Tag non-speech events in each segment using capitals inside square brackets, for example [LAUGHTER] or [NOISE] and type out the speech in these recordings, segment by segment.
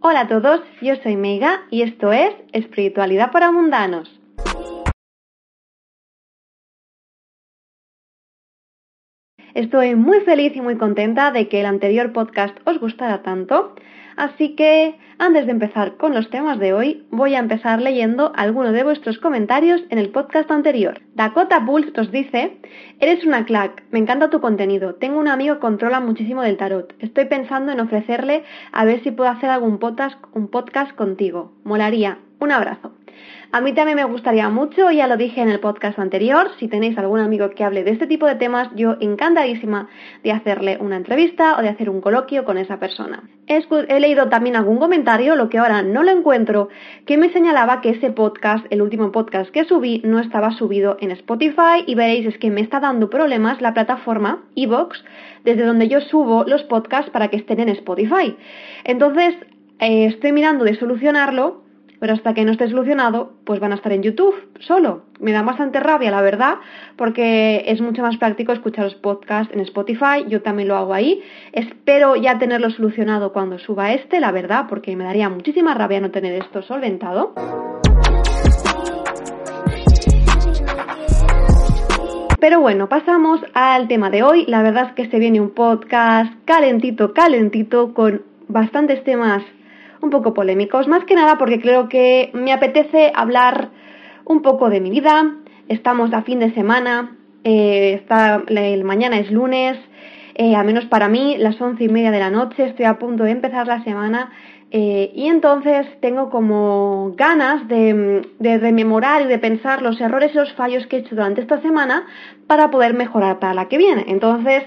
Hola a todos, yo soy Meiga y esto es Espiritualidad para Mundanos. Estoy muy feliz y muy contenta de que el anterior podcast os gustara tanto, así que antes de empezar con los temas de hoy, voy a empezar leyendo algunos de vuestros comentarios en el podcast anterior. Dakota Bulls os dice, eres una clack, me encanta tu contenido, tengo un amigo que controla muchísimo del tarot, estoy pensando en ofrecerle a ver si puedo hacer algún podcast, un podcast contigo, molaría, un abrazo. A mí también me gustaría mucho, ya lo dije en el podcast anterior, si tenéis algún amigo que hable de este tipo de temas, yo encantadísima de hacerle una entrevista o de hacer un coloquio con esa persona. He, leído también algún comentario, lo que ahora no lo encuentro, que me señalaba que ese podcast, el último podcast que subí, no estaba subido en Spotify y veréis es que me está dando problemas la plataforma Evox, desde donde yo subo los podcasts para que estén en Spotify. Entonces, eh, estoy mirando de solucionarlo pero hasta que no esté solucionado, pues van a estar en YouTube solo. Me da bastante rabia, la verdad, porque es mucho más práctico escuchar los podcasts en Spotify, yo también lo hago ahí. Espero ya tenerlo solucionado cuando suba este, la verdad, porque me daría muchísima rabia no tener esto solventado. Pero bueno, pasamos al tema de hoy. La verdad es que se viene un podcast calentito, calentito, con bastantes temas un poco polémicos, más que nada porque creo que me apetece hablar un poco de mi vida. Estamos a fin de semana, eh, el mañana es lunes, eh, al menos para mí, las once y media de la noche, estoy a punto de empezar la semana eh, y entonces tengo como ganas de, de, rememorar y de pensar los errores y los fallos que he hecho durante esta semana para poder mejorar para la que viene. Entonces,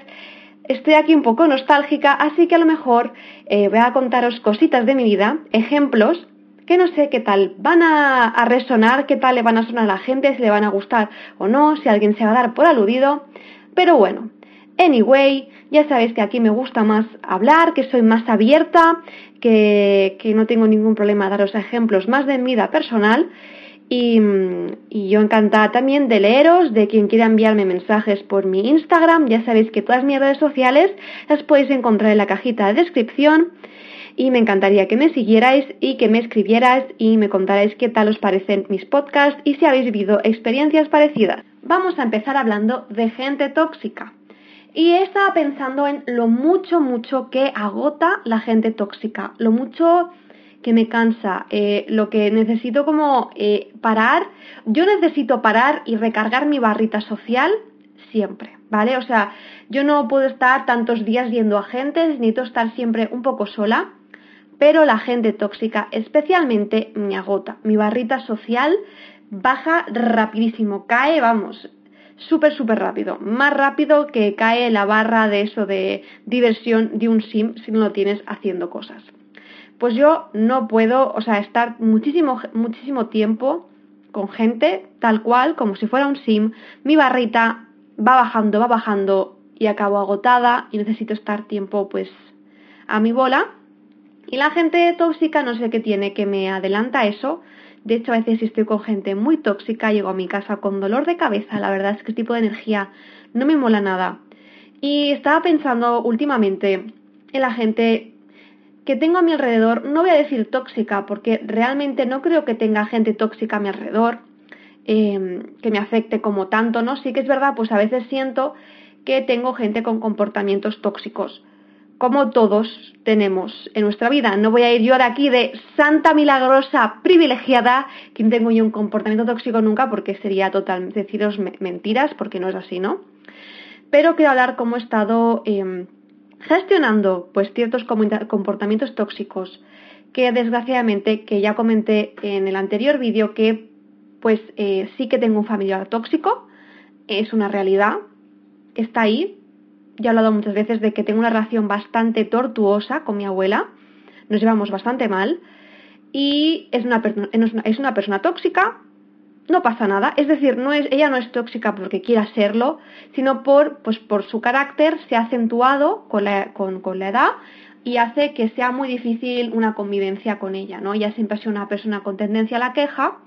estoy aquí un poco nostálgica, así que a lo mejor eh, voy a contaros cositas de mi vida, ejemplos que no sé qué tal van a, resonar, qué tal le van a sonar a la gente, si le van a gustar o no, si alguien se va a dar por aludido. Pero bueno, anyway, ya sabéis que aquí me gusta más hablar, que soy más abierta, que, que no tengo ningún problema a daros ejemplos más de mi vida personal y, yo encantada también de leeros, de quien quiera enviarme mensajes por mi Instagram. Ya sabéis que todas mis redes sociales las podéis encontrar en la cajita de descripción. Y me encantaría que me siguierais y que me escribierais y me contarais qué tal os parecen mis podcasts y si habéis vivido experiencias parecidas. Vamos a empezar hablando de gente tóxica. Y estaba pensando en lo mucho, mucho que agota la gente tóxica, lo mucho que me cansa, eh, lo que necesito como eh, parar, yo necesito parar y recargar mi barrita social siempre, ¿vale? O sea, yo no puedo estar tantos días viendo a gente, necesito estar siempre un poco sola, pero la gente tóxica especialmente me agota. Mi barrita social baja rapidísimo, cae, vamos, súper, súper rápido. Más rápido que cae la barra de eso de diversión de un sim si no lo tienes haciendo cosas pues yo no puedo, o sea, estar muchísimo, muchísimo tiempo con gente tal cual, como si fuera un sim, mi barrita va bajando, va bajando y acabo agotada y necesito estar tiempo pues a mi bola. Y la gente tóxica no sé qué tiene que me adelanta eso. De hecho, a veces si estoy con gente muy tóxica, llego a mi casa con dolor de cabeza. La verdad es que este tipo de energía no me mola nada. Y estaba pensando últimamente en la gente que tengo a mi alrededor, no voy a decir tóxica, porque realmente no creo que tenga gente tóxica a mi alrededor, em, que me afecte como tanto, ¿no? Sí que es verdad, pues a veces siento que tengo gente con comportamientos tóxicos, como todos tenemos en nuestra vida. No voy a ir yo de aquí de santa milagrosa privilegiada, que tengo yo un comportamiento tóxico nunca, porque sería total deciros mentiras, porque no es así, ¿no? Pero quiero hablar cómo he estado... Em, gestionando pues ciertos comportamientos tóxicos que desgraciadamente, que ya comenté en el anterior vídeo, que pues eh, sí que tengo un familiar tóxico, es una realidad, está ahí, ya he hablado muchas veces de que tengo una relación bastante tortuosa con mi abuela, nos llevamos bastante mal, y es una, es una persona tóxica, no pasa nada. Es decir, no es, ella no es tóxica porque quiera serlo, sino por, pues, por su carácter se ha acentuado con la, con, con la edad y hace que sea muy difícil una convivencia con ella, ¿no? Ella siempre ha sido una persona con tendencia a la queja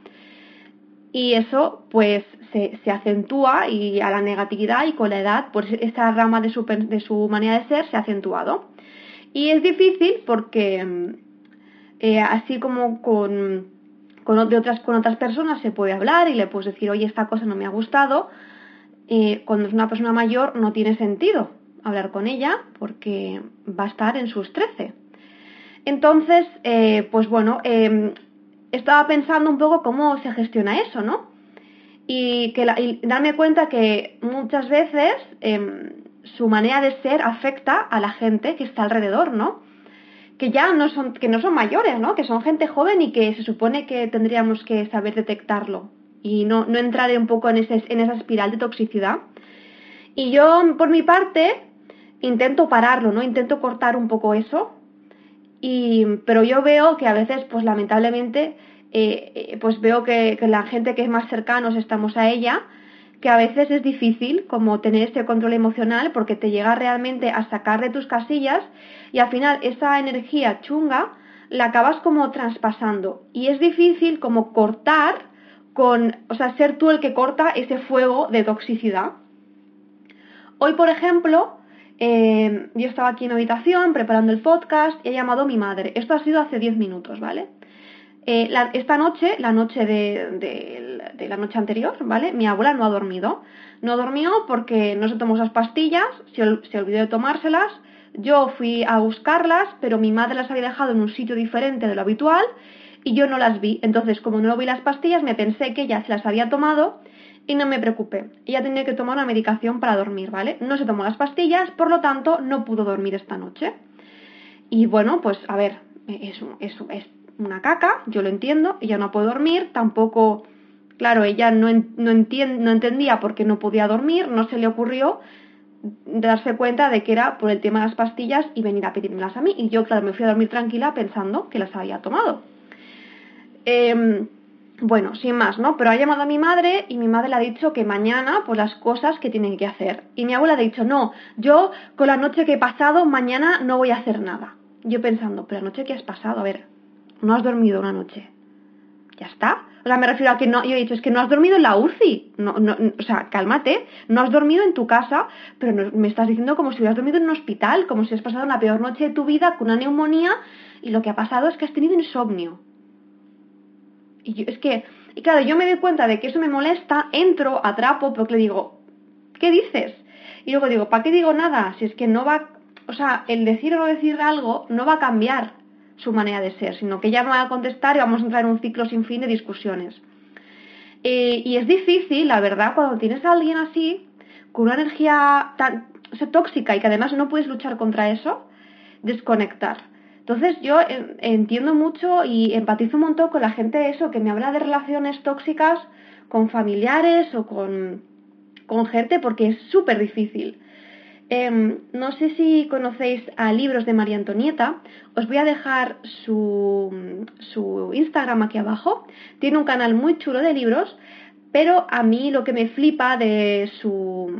y eso pues se, se, acentúa y a la negatividad y con la edad pues esa rama de su, de su manera de ser se ha acentuado. Y es difícil porque eh, así como con, con, otras, personas se puede hablar y le puedes decir, oye, esta cosa no me ha gustado, cuando es una persona mayor no tiene sentido hablar con ella porque va a estar en sus 13. Entonces, eh, pues bueno, em, estaba pensando un poco cómo se gestiona eso, ¿no? Y, que darme cuenta que muchas veces em, su manera de ser afecta a la gente que está alrededor, ¿no? Que ya no son, que no son mayores, ¿no? Que son gente joven y que se supone que tendríamos que saber detectarlo y no, no entrar un poco en, ese, en esa espiral de toxicidad. Y yo, por mi parte, intento pararlo, ¿no? Intento cortar un poco eso. Y, pero yo veo que a veces, pues lamentablemente, eh, eh, pues veo que, que, la gente que es más cercanos estamos a ella, que a veces es difícil como tener este control emocional porque te llega realmente a sacar de tus casillas y al final esa energía chunga la acabas como traspasando y es difícil como cortar con, o sea, ser tú el que corta ese fuego de toxicidad. Hoy, por ejemplo, eh, yo estaba aquí en habitación preparando el podcast y he llamado a mi madre. Esto ha sido hace 10 minutos, ¿vale? Eh, esta noche, la noche de, la noche anterior, ¿vale? Mi abuela no ha dormido. No dormió porque no se tomó esas pastillas, se, olvidó de tomárselas. Yo fui a buscarlas, pero mi madre las había dejado en un sitio diferente de lo habitual y yo no las vi. Entonces, como no vi las pastillas, me pensé que ella se las había tomado y no me preocupé. Ella tenía que tomar una medicación para dormir, ¿vale? No se tomó las pastillas, por lo tanto no pudo dormir esta noche. Y bueno, pues a ver, es una caca, yo lo entiendo, ella no puede dormir, tampoco, claro, ella no, no, no entendía por qué no podía dormir, no se le ocurrió darse cuenta de que era por el tema de las pastillas y venir a pedírmelas a mí. Y yo, claro, me fui a dormir tranquila pensando que las había tomado. Eh, bueno, sin más, ¿no? Pero ha llamado a mi madre y mi madre le ha dicho que mañana, pues las cosas que tienen que hacer. Y mi abuela ha dicho, no, yo con la noche que he pasado, mañana no voy a hacer nada. Yo pensando, pero la noche que has pasado, a ver, no has dormido una noche. Ya está. O sea, me refiero a que no, yo he dicho, es que no has dormido en la UCI. No, no, o sea, cálmate, no has dormido en tu casa, pero me estás diciendo como si hubieras dormido en un hospital, como si has pasado la peor noche de tu vida con una neumonía y lo que ha pasado es que has tenido insomnio. Y yo, es que, y claro, yo me doy cuenta de que eso me molesta, entro, atrapo, porque le digo, ¿qué dices? Y luego digo, ¿para qué digo nada? Si es que no va, o sea, el decir o no decir algo no va a cambiar su manera de ser, sino que ya me va a contestar y vamos a entrar en un ciclo sin fin de discusiones. Eh, y es difícil, la verdad, cuando tienes a alguien así, con una energía tan tóxica y que además no puedes luchar contra eso, desconectar. Entonces yo entiendo mucho y empatizo un montón con la gente eso, que me habla de relaciones tóxicas con familiares o con, con gente, porque es súper difícil. Em, no sé si conocéis a Libros de María Antonieta. Os voy a dejar su, Instagram aquí abajo. Tiene un canal muy chulo de libros, pero a mí lo que me flipa de su,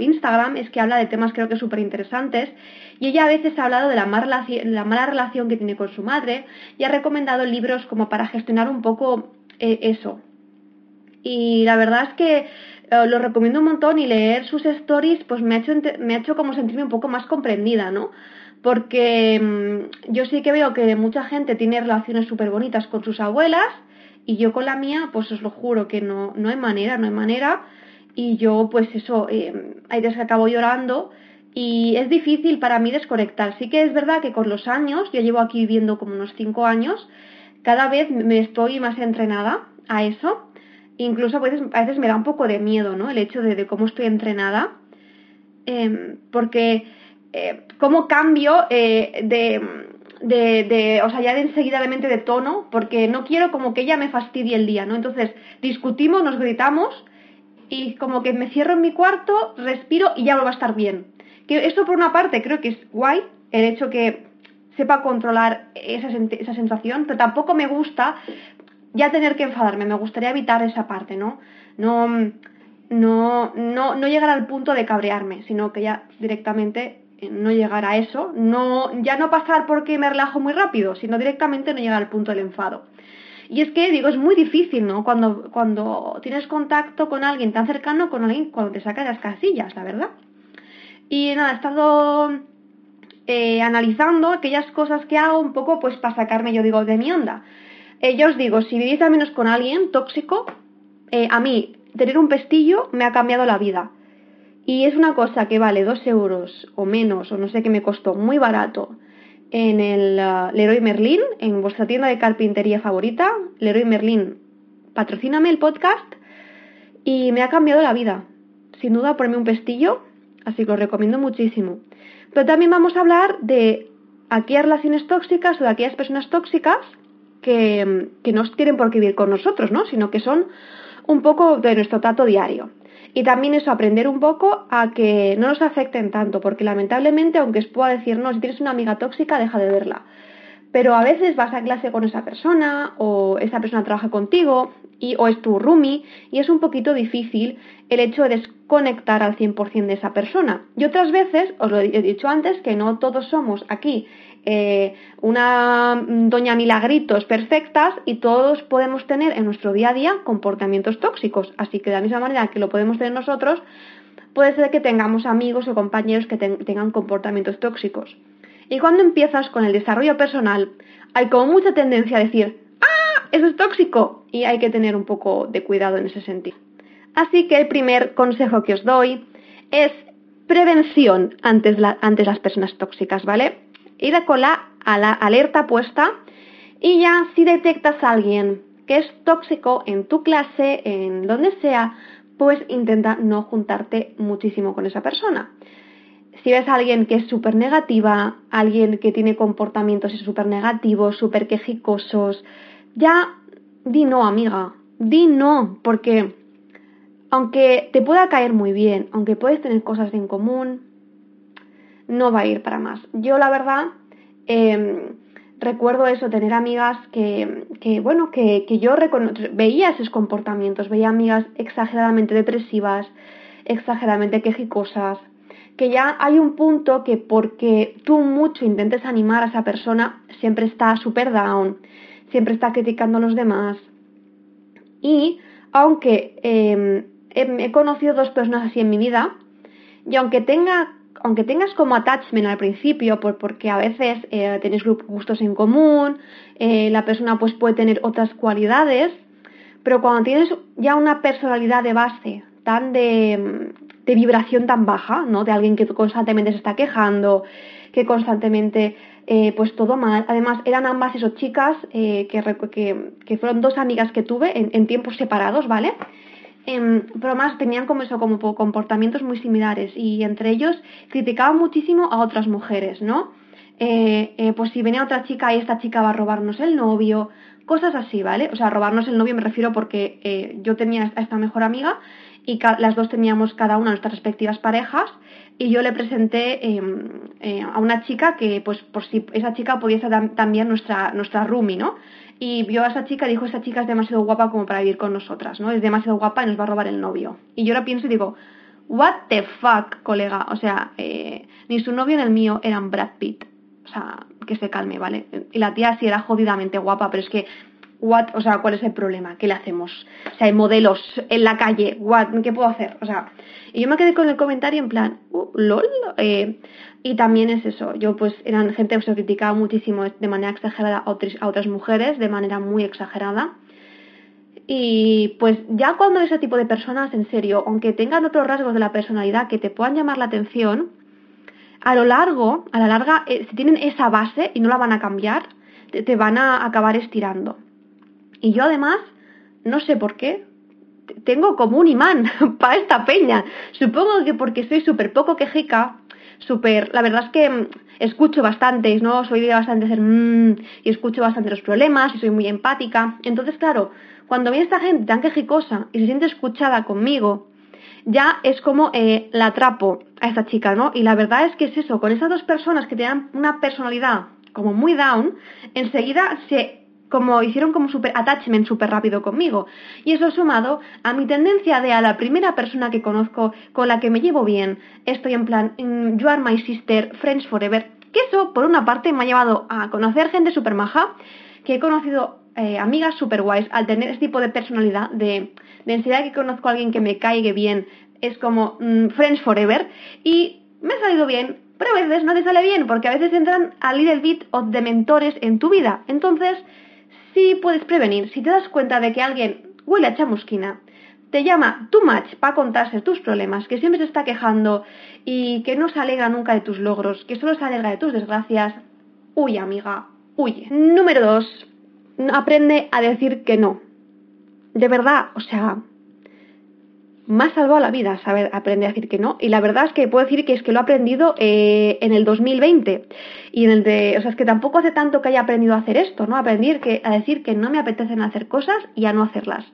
Instagram es que habla de temas creo que súper interesantes y ella a veces ha hablado de la mala, la mala relación que tiene con su madre y ha recomendado libros como para gestionar un poco eh, eso. Y la verdad es que eh, lo recomiendo un montón y leer sus stories pues me ha hecho, me ha hecho como sentirme un poco más comprendida, ¿no? Porque mm, yo sí que veo que mucha gente tiene relaciones súper bonitas con sus abuelas y yo con la mía pues os lo juro que no, no hay manera, no hay manera y yo pues eso, eh, hay que llorando y es difícil para mí desconectar. Sí que es verdad que con los años, yo llevo aquí viviendo como unos 5 años, cada vez me estoy más entrenada a eso. Incluso a veces, me da un poco de miedo. El hecho de, cómo estoy entrenada. Em, porque eh, cómo cambio eh, de, o sea, ya de enseguida de mente de tono, porque no quiero como que ella me fastidie el día, ¿no? Entonces, discutimos, nos gritamos, y como que me cierro en mi cuarto, respiro y ya vuelvo a estar bien. Que esto por una parte creo que es guay, el hecho que sepa controlar esa, esa sensación, pero tampoco me gusta ya tener que enfadarme, me gustaría evitar esa parte, ¿no? No, no, no, no llegar al punto de cabrearme, sino que ya directamente eh, no llegar a eso, no, ya no pasar porque me relajo muy rápido, sino directamente no llegar al punto del enfado. Y es que, digo, es muy difícil, ¿no? Cuando, cuando tienes contacto con alguien tan cercano, con alguien cuando te saca las casillas, la verdad. Y nada, he estado eh, analizando aquellas cosas que hago un poco pues para sacarme, yo digo, de mi onda. Eh, os digo, si vivís al menos con alguien tóxico, eh, a mí tener un pestillo me ha cambiado la vida. Y es una cosa que vale dos euros o menos, o no sé qué me costó, muy barato, en el uh, Leroy Merlin, en vuestra tienda de carpintería favorita. Leroy Merlin, patrocíname el podcast y me ha cambiado la vida. Sin duda, ponerme un pestillo, así que lo recomiendo muchísimo. Pero también vamos a hablar de aquellas relaciones tóxicas o de aquellas personas tóxicas que, que no tienen por qué vivir con nosotros, ¿no? Sino que son un poco de nuestro trato diario. Y también eso, aprender un poco a que no nos afecten tanto, porque lamentablemente, aunque os pueda decir, no, si tienes una amiga tóxica, deja de verla. Pero a veces vas a clase con esa persona, o esa persona trabaja contigo, y, o es tu roomie, y es un poquito difícil el hecho de desconectar al 100% de esa persona. Y otras veces, os lo he dicho antes, que no todos somos aquí eh, una doña milagritos perfectas y todos podemos tener en nuestro día a día comportamientos tóxicos. Así que de la misma manera que lo podemos tener nosotros, puede ser que tengamos amigos o compañeros que tengan comportamientos tóxicos. Y cuando empiezas con el desarrollo personal, hay como mucha tendencia a decir, ¡ah! Eso es tóxico. Y hay que tener un poco de cuidado en ese sentido. Así que el primer consejo que os doy es prevención ante, ante las personas tóxicas, ¿vale? Ir con la, alerta puesta y ya si detectas a alguien que es tóxico en tu clase, en donde sea, pues intenta no juntarte muchísimo con esa persona. Si ves a alguien que es súper negativa, alguien que tiene comportamientos súper negativos, súper quejicosos, ya di no, amiga, di no, porque aunque te pueda caer muy bien, aunque puedes tener cosas en común, no va a ir para más. Yo la verdad em, recuerdo eso, tener amigas que, bueno, que, que yo veía esos comportamientos, veía amigas exageradamente depresivas, exageradamente quejicosas, que ya hay un punto que porque tú mucho intentes animar a esa persona, siempre está super down, siempre está criticando a los demás. Y aunque em, he conocido dos personas así en mi vida, y aunque tenga aunque tengas como attachment al principio, por, porque a veces eh, gustos en común, eh, la persona pues puede tener otras cualidades, pero cuando tienes ya una personalidad de base tan de, vibración tan baja, ¿no? De alguien que constantemente se está quejando, que constantemente eh, pues todo mal. Además, eran ambas esas chicas que, que, fueron dos amigas que tuve en tiempos separados, ¿vale? Pero además tenían como eso, como comportamientos muy similares y entre ellos criticaban muchísimo a otras mujeres, ¿no? Eh, eh, pues si venía otra chica y esta chica va a robarnos el novio, cosas así, ¿vale? O sea, robarnos el novio me refiero porque eh, yo tenía a esta mejor amiga y las dos teníamos cada una nuestras respectivas parejas y yo le presenté em, a una chica que pues por si esa chica podía ser también nuestra, nuestra roomie, ¿no? Y vio a esa chica y dijo, esa chica es demasiado guapa como para vivir con nosotras, ¿no? Es demasiado guapa y nos va a robar el novio. Y yo ahora pienso y digo, what the fuck, colega. O sea, eh, ni su novio ni el mío eran Brad Pitt. O sea, que se calme, ¿vale? Y la tía sí era jodidamente guapa, pero es que, o sea, ¿cuál es el problema? ¿Qué le hacemos? O sea, hay modelos en la calle, ¿qué puedo hacer? O sea, y yo me quedé con el comentario en plan, uh, lol, eh, y también es eso, yo pues eran gente que se criticaba muchísimo de manera exagerada a, otras mujeres, de manera muy exagerada. Y pues ya cuando ese tipo de personas, en serio, aunque tengan otros rasgos de la personalidad que te puedan llamar la atención, a lo largo, a la larga, eh, si tienen esa base y no la van a cambiar, te, van a acabar estirando. Y yo además, no sé por qué, tengo como un imán [LAUGHS] para esta peña. Supongo que porque soy súper poco quejica, súper, la verdad es que mm, escucho bastante, ¿no? Soy de bastante ser mmm, y escucho bastante los problemas y soy muy empática. Entonces, claro, cuando viene esta gente tan quejicosa y se siente escuchada conmigo, ya es como eh, la atrapo a esta chica, ¿no? Y la verdad es que es eso, con esas dos personas que tienen una personalidad como muy down, enseguida se como hicieron como super attachment súper rápido conmigo. Y eso sumado a mi tendencia de a la primera persona que conozco con la que me llevo bien, estoy en plan, mm, you are my sister, friends forever, que eso por una parte me ha llevado a conocer gente súper maja, que he conocido eh, amigas super guays al tener este tipo de personalidad, de, de enseguida que conozco a alguien que me caiga bien, es como mm, friends forever, y me ha salido bien, pero a veces no te sale bien, porque a veces entran a little bit of de mentores en tu vida. Entonces, sí puedes prevenir. Si te das cuenta de que alguien huele a chamusquina, te llama too much para contarse tus problemas, que siempre se está quejando y que no se alegra nunca de tus logros, que solo se alegra de tus desgracias, huye amiga, huye. Número dos, aprende a decir que no. De verdad, o sea, me ha salvado la vida saber aprender a decir que no. Y la verdad es que puedo decir que es que lo he aprendido eh, en el 2020. Y en el de, o sea, es que tampoco hace tanto que haya aprendido a hacer esto, ¿no? Aprender que, a decir que no me apetecen hacer cosas y a no hacerlas.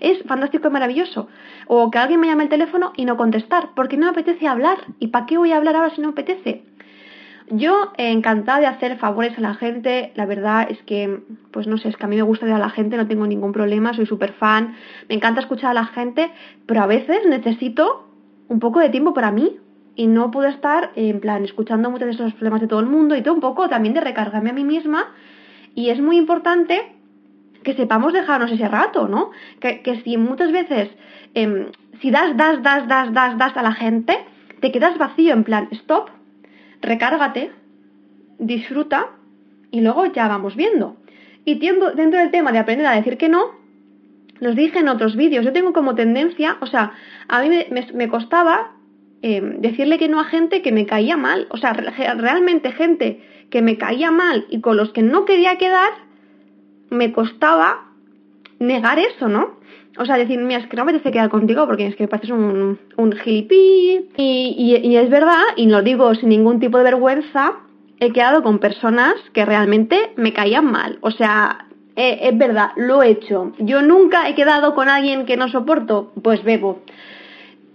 Es fantástico y maravilloso. O que alguien me llame el teléfono y no contestar, porque no me apetece hablar. ¿Y para qué voy a hablar ahora si no me apetece? Yo encantada de hacer favores a la gente, la verdad es que, pues no sé, es que a mí me gusta de a la gente, no tengo ningún problema, soy súper fan, me encanta escuchar a la gente, pero a veces necesito un poco de tiempo para mí y no puedo estar en plan escuchando muchos de esos problemas de todo el mundo y todo un poco también de recargarme a mí misma. Y es muy importante que sepamos dejarnos ese rato, ¿no? Que, que si muchas veces, em, si das, das, das, das, das, das a la gente, te quedas vacío en plan, stop, recárgate, disfruta y luego ya vamos viendo. Y dentro del tema de aprender a decir que no, los dije en otros vídeos, yo tengo como tendencia, o sea, a mí me, costaba em, decirle que no a gente que me caía mal, o sea, realmente gente que me caía mal y con los que no quería quedar, me costaba negar eso, ¿no? O sea, decir, mira, es que no me apetece quedar contigo porque es que pareces un, un gilipí. Y, y, es verdad, y lo digo sin ningún tipo de vergüenza, he quedado con personas que realmente me caían mal. O sea, eh, es verdad, lo he hecho. Yo nunca he quedado con alguien que no soporto, pues bebo.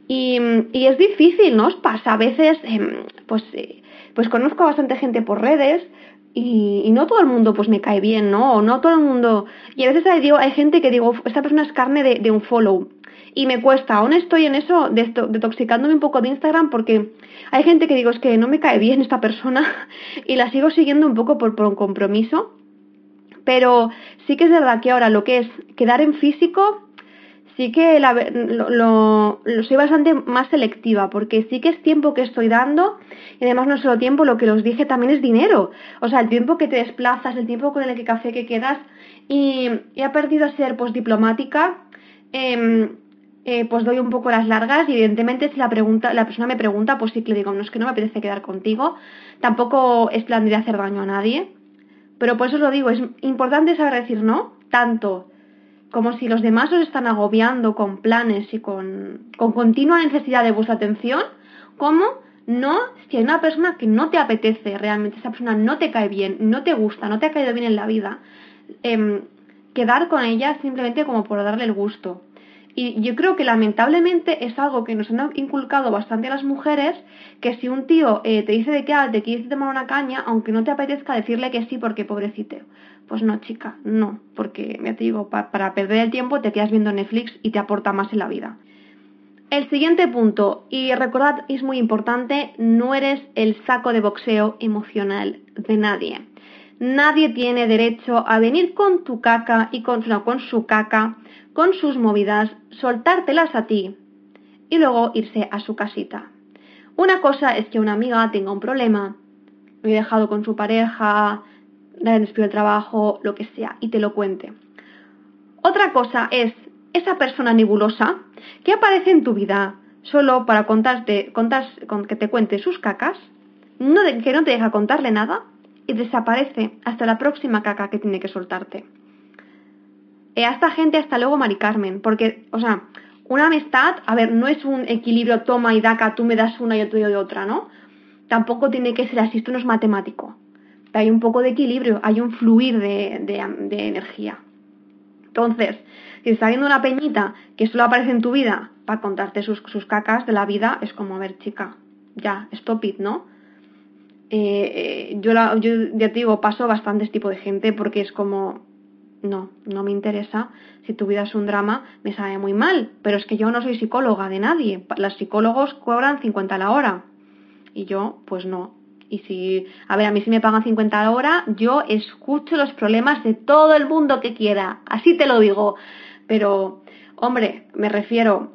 Y, y es difícil, ¿no? Os pasa a veces, em, pues, eh, pues conozco a bastante gente por redes y, no todo el mundo pues me cae bien, ¿no? O no todo el mundo... Y a veces hay, digo, hay gente que digo, esta persona es carne de, un follow. Y me cuesta, aún estoy en eso, de detoxicándome un poco de Instagram porque hay gente que digo, es que no me cae bien esta persona [LAUGHS] y la sigo siguiendo un poco por, por un compromiso. Pero sí que es verdad que ahora lo que es quedar en físico sí que lo, soy bastante más selectiva, porque sí que es tiempo que estoy dando, y además no solo tiempo, lo que os dije también es dinero. O sea, el tiempo que te desplazas, el tiempo con el que café que quedas, y he aprendido a ser pues diplomática, em, eh, pues doy un poco las largas y evidentemente si la pregunta, la persona me pregunta, pues sí que le digo, no es que no me apetece quedar contigo, tampoco es plan de hacer daño a nadie, pero por eso os lo digo, es importante saber decir no, tanto como si los demás os están agobiando con planes y con, con continua necesidad de vuestra atención, como no si hay una persona que no te apetece realmente, esa persona no te cae bien, no te gusta, no te ha caído bien en la vida, em, quedar con ella simplemente como por darle el gusto. Y yo creo que lamentablemente es algo que nos han inculcado bastante a las mujeres, que si un tío eh, te dice de qué te quiere tomar una caña, aunque no te apetezca decirle que sí porque pobrecito. Pues no, chica, no, porque ya te digo, para perder el tiempo te quedas viendo Netflix y te aporta más en la vida. El siguiente punto, y recordad, es muy importante, no eres el saco de boxeo emocional de nadie. Nadie tiene derecho a venir con tu caca y con, con su caca, con sus movidas, soltártelas a ti y luego irse a su casita. Una cosa es que una amiga tenga un problema, lo he dejado con su pareja, le despido el trabajo, lo que sea, y te lo cuente. Otra cosa es esa persona nebulosa que aparece en tu vida solo para contarte, contar, que te cuente sus cacas, no que no te deja contarle nada y desaparece hasta la próxima caca que tiene que soltarte. Y a esta gente hasta luego, Mari Carmen, porque, o sea, una amistad, a ver, no es un equilibrio toma y daca, tú me das una y yo te doy otra, ¿no? Tampoco tiene que ser así, esto no es matemático. Hay un poco de equilibrio, hay un fluir de, de energía. Entonces, si está viendo una peñita que solo aparece en tu vida para contarte sus, sus cacas de la vida, es como, a ver, chica, ya, stop it, ¿no? eh, yo, yo ya te digo, paso bastantes tipos de gente porque es como, no, no me interesa. Si tu vida es un drama, me sabe muy mal. Pero es que yo no soy psicóloga de nadie. Los psicólogos cobran 50 a la hora. Y yo, pues no. Y si, a ver, a mí si me pagan 50 a hora, yo escucho los problemas de todo el mundo que quiera. Así te lo digo. Pero, hombre, me refiero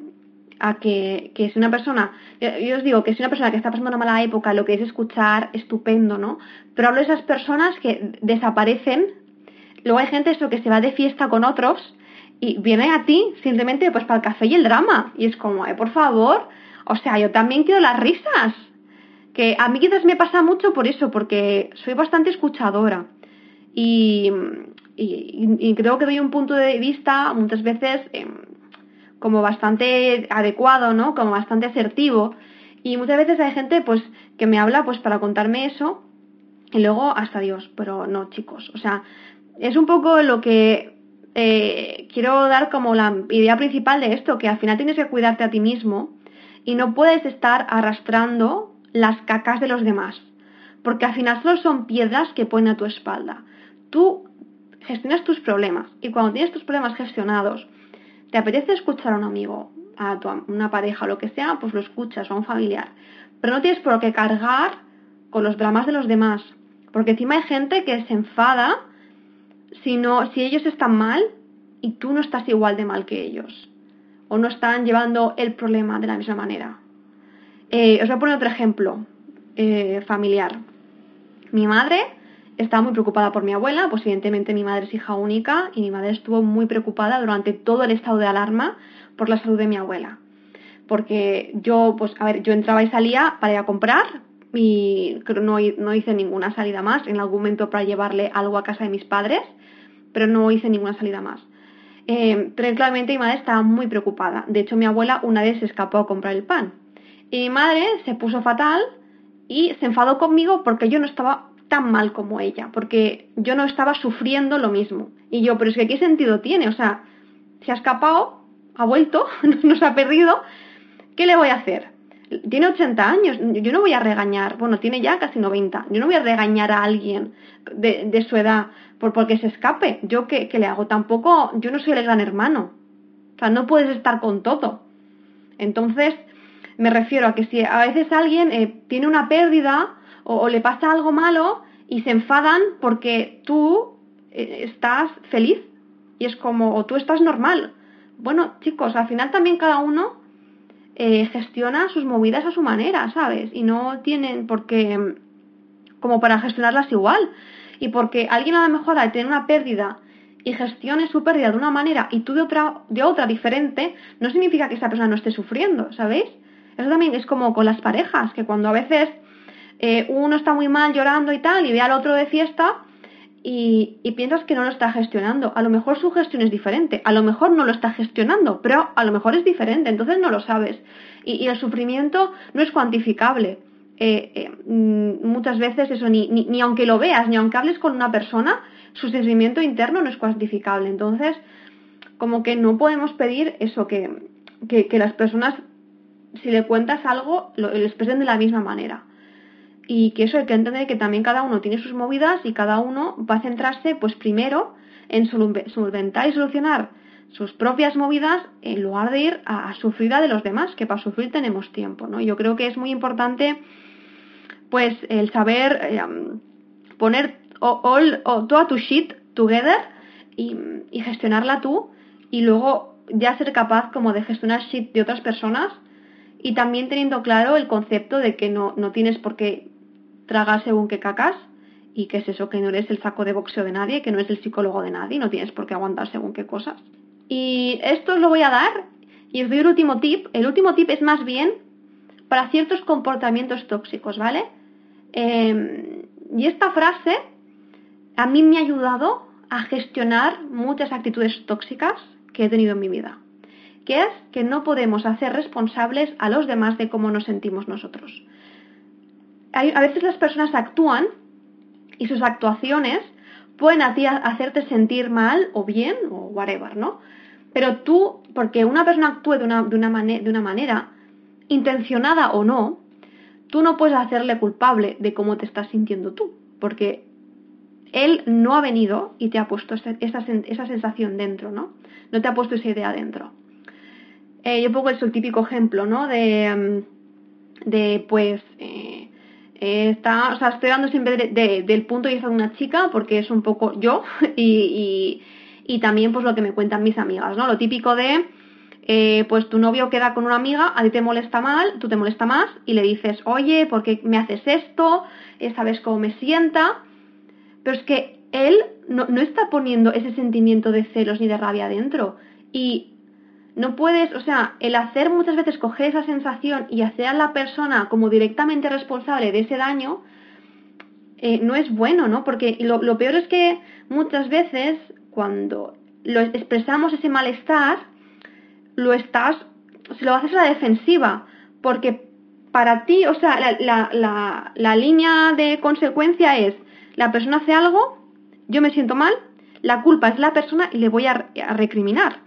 a que, que si una persona, yo os digo que si una persona que está pasando una mala época lo que es escuchar, estupendo, ¿no? Pero hablo de esas personas que desaparecen Luego hay gente eso que se va de fiesta con otros y viene a ti simplemente pues para el café y el drama. Y es como, eh, por favor, o sea, yo también quiero las risas. Que a mí quizás me pasa mucho por eso, porque soy bastante escuchadora. Y, creo que doy un punto de vista muchas veces em, como bastante adecuado, ¿no? Como bastante asertivo. Y muchas veces hay gente pues que me habla pues para contarme eso y luego hasta Dios, pero no, chicos, o sea, es un poco lo que eh, quiero dar como la idea principal de esto, que al final tienes que cuidarte a ti mismo y no puedes estar arrastrando las cacas de los demás, porque al final solo son piedras que ponen a tu espalda. Tú gestionas tus problemas. Y cuando tienes tus problemas gestionados, te apetece escuchar a un amigo, a tu, una pareja o lo que sea, pues lo escuchas o a un familiar, pero no tienes por qué cargar con los dramas de los demás, porque encima hay gente que se enfada si, si ellos están mal y tú no estás igual de mal que ellos. O no están llevando el problema de la misma manera. Eh, os voy a poner otro ejemplo eh, familiar. Mi madre estaba muy preocupada por mi abuela, pues evidentemente mi madre es hija única y mi madre estuvo muy preocupada durante todo el estado de alarma por la salud de mi abuela. Porque yo, pues, a ver, yo entraba y salía para ir a comprar y no, hice ninguna salida más en algún momento para llevarle algo a casa de mis padres pero no hice ninguna salida más. Eh, pero claramente mi madre estaba muy preocupada. De hecho, mi abuela una vez se escapó a comprar el pan. Y mi madre se puso fatal y se enfadó conmigo porque yo no estaba tan mal como ella, porque yo no estaba sufriendo lo mismo. Y yo, pero es que ¿qué sentido tiene? O sea, se ha escapado, ha vuelto, [LAUGHS] no se ha perdido, ¿qué le voy a hacer? Tiene 80 años, yo no voy a regañar, bueno, tiene ya casi 90, yo no voy a regañar a alguien de, de su edad por porque se escape. Yo ¿qué, le hago tampoco, yo no soy el gran hermano. O sea, no puedes estar con todo. Entonces, me refiero a que si a veces alguien eh, tiene una pérdida o, le pasa algo malo y se enfadan porque tú eh, estás feliz y es como, o tú estás normal. Bueno, chicos, al final también cada uno eh, gestiona sus movidas a su manera, ¿sabes? Y no tienen por qué, como para gestionarlas igual y porque alguien a lo mejor al tener una pérdida y gestione su pérdida de una manera y tú de otra, de otra diferente, no significa que esa persona no esté sufriendo, ¿sabéis? Eso también es como con las parejas, que cuando a veces eh, uno está muy mal llorando y tal y ve al otro de fiesta y, piensas que no lo está gestionando. A lo mejor su gestión es diferente, a lo mejor no lo está gestionando, pero a lo mejor es diferente, entonces no lo sabes. y el sufrimiento no es cuantificable. Eh, eh, mm, muchas veces eso, ni, ni, aunque lo veas, ni aunque hables con una persona, su sentimiento interno no es cuantificable. Entonces, como que no podemos pedir eso, que, que, las personas, si le cuentas algo, lo, expresen de la misma manera. Y que eso hay que entender que también cada uno tiene sus movidas y cada uno va a centrarse, pues primero, en solventar y solucionar sus propias movidas en lugar de ir a, sufrir a de los demás, que para sufrir tenemos tiempo, ¿no? Yo creo que es muy importante pues el saber eh, poner all, toda tu shit together y, gestionarla tú y luego ya ser capaz como de gestionar shit de otras personas y también teniendo claro el concepto de que no, no tienes por qué tragar según qué cacas y que es eso, que no eres el saco de boxeo de nadie, que no eres el psicólogo de nadie, no tienes por qué aguantar según qué cosas. Y esto os lo voy a dar y os doy el último tip. El último tip es más bien para ciertos comportamientos tóxicos, ¿vale? Em, y esta frase a mí me ha ayudado a gestionar muchas actitudes tóxicas que he tenido en mi vida, que es que no podemos hacer responsables a los demás de cómo nos sentimos nosotros. a veces las personas actúan y sus actuaciones pueden hacerte sentir mal o bien o whatever, ¿no? Pero tú, porque una persona actúe de una, de una, manera, intencionada o no, tú no puedes hacerle culpable de cómo te estás sintiendo tú, porque él no ha venido y te ha puesto esa, sensación dentro, ¿no? No te ha puesto esa idea dentro. Eh, yo pongo el típico ejemplo, ¿no? De, mm, de pues, eh, está, o sea, estoy dando siempre del punto de vista de una chica porque es un poco yo [LAUGHS] y, y, también pues lo que me cuentan mis amigas, ¿no? Lo típico de, eh, pues tu novio queda con una amiga, a ti te molesta mal, tú te molesta más y le dices, oye, ¿por qué me haces esto? ¿Sabes cómo me sienta? Pero es que él no, no está poniendo ese sentimiento de celos ni de rabia dentro. Y no puedes, o sea, el hacer muchas veces coger esa sensación y hacer a la persona como directamente responsable de ese daño, eh, no es bueno, ¿no? Porque lo, peor es que muchas veces cuando lo expresamos ese malestar, lo estás, se lo haces a la defensiva, porque para ti, o sea, la línea de consecuencia es, la persona hace algo, yo me siento mal, la culpa es la persona y le voy a, recriminar.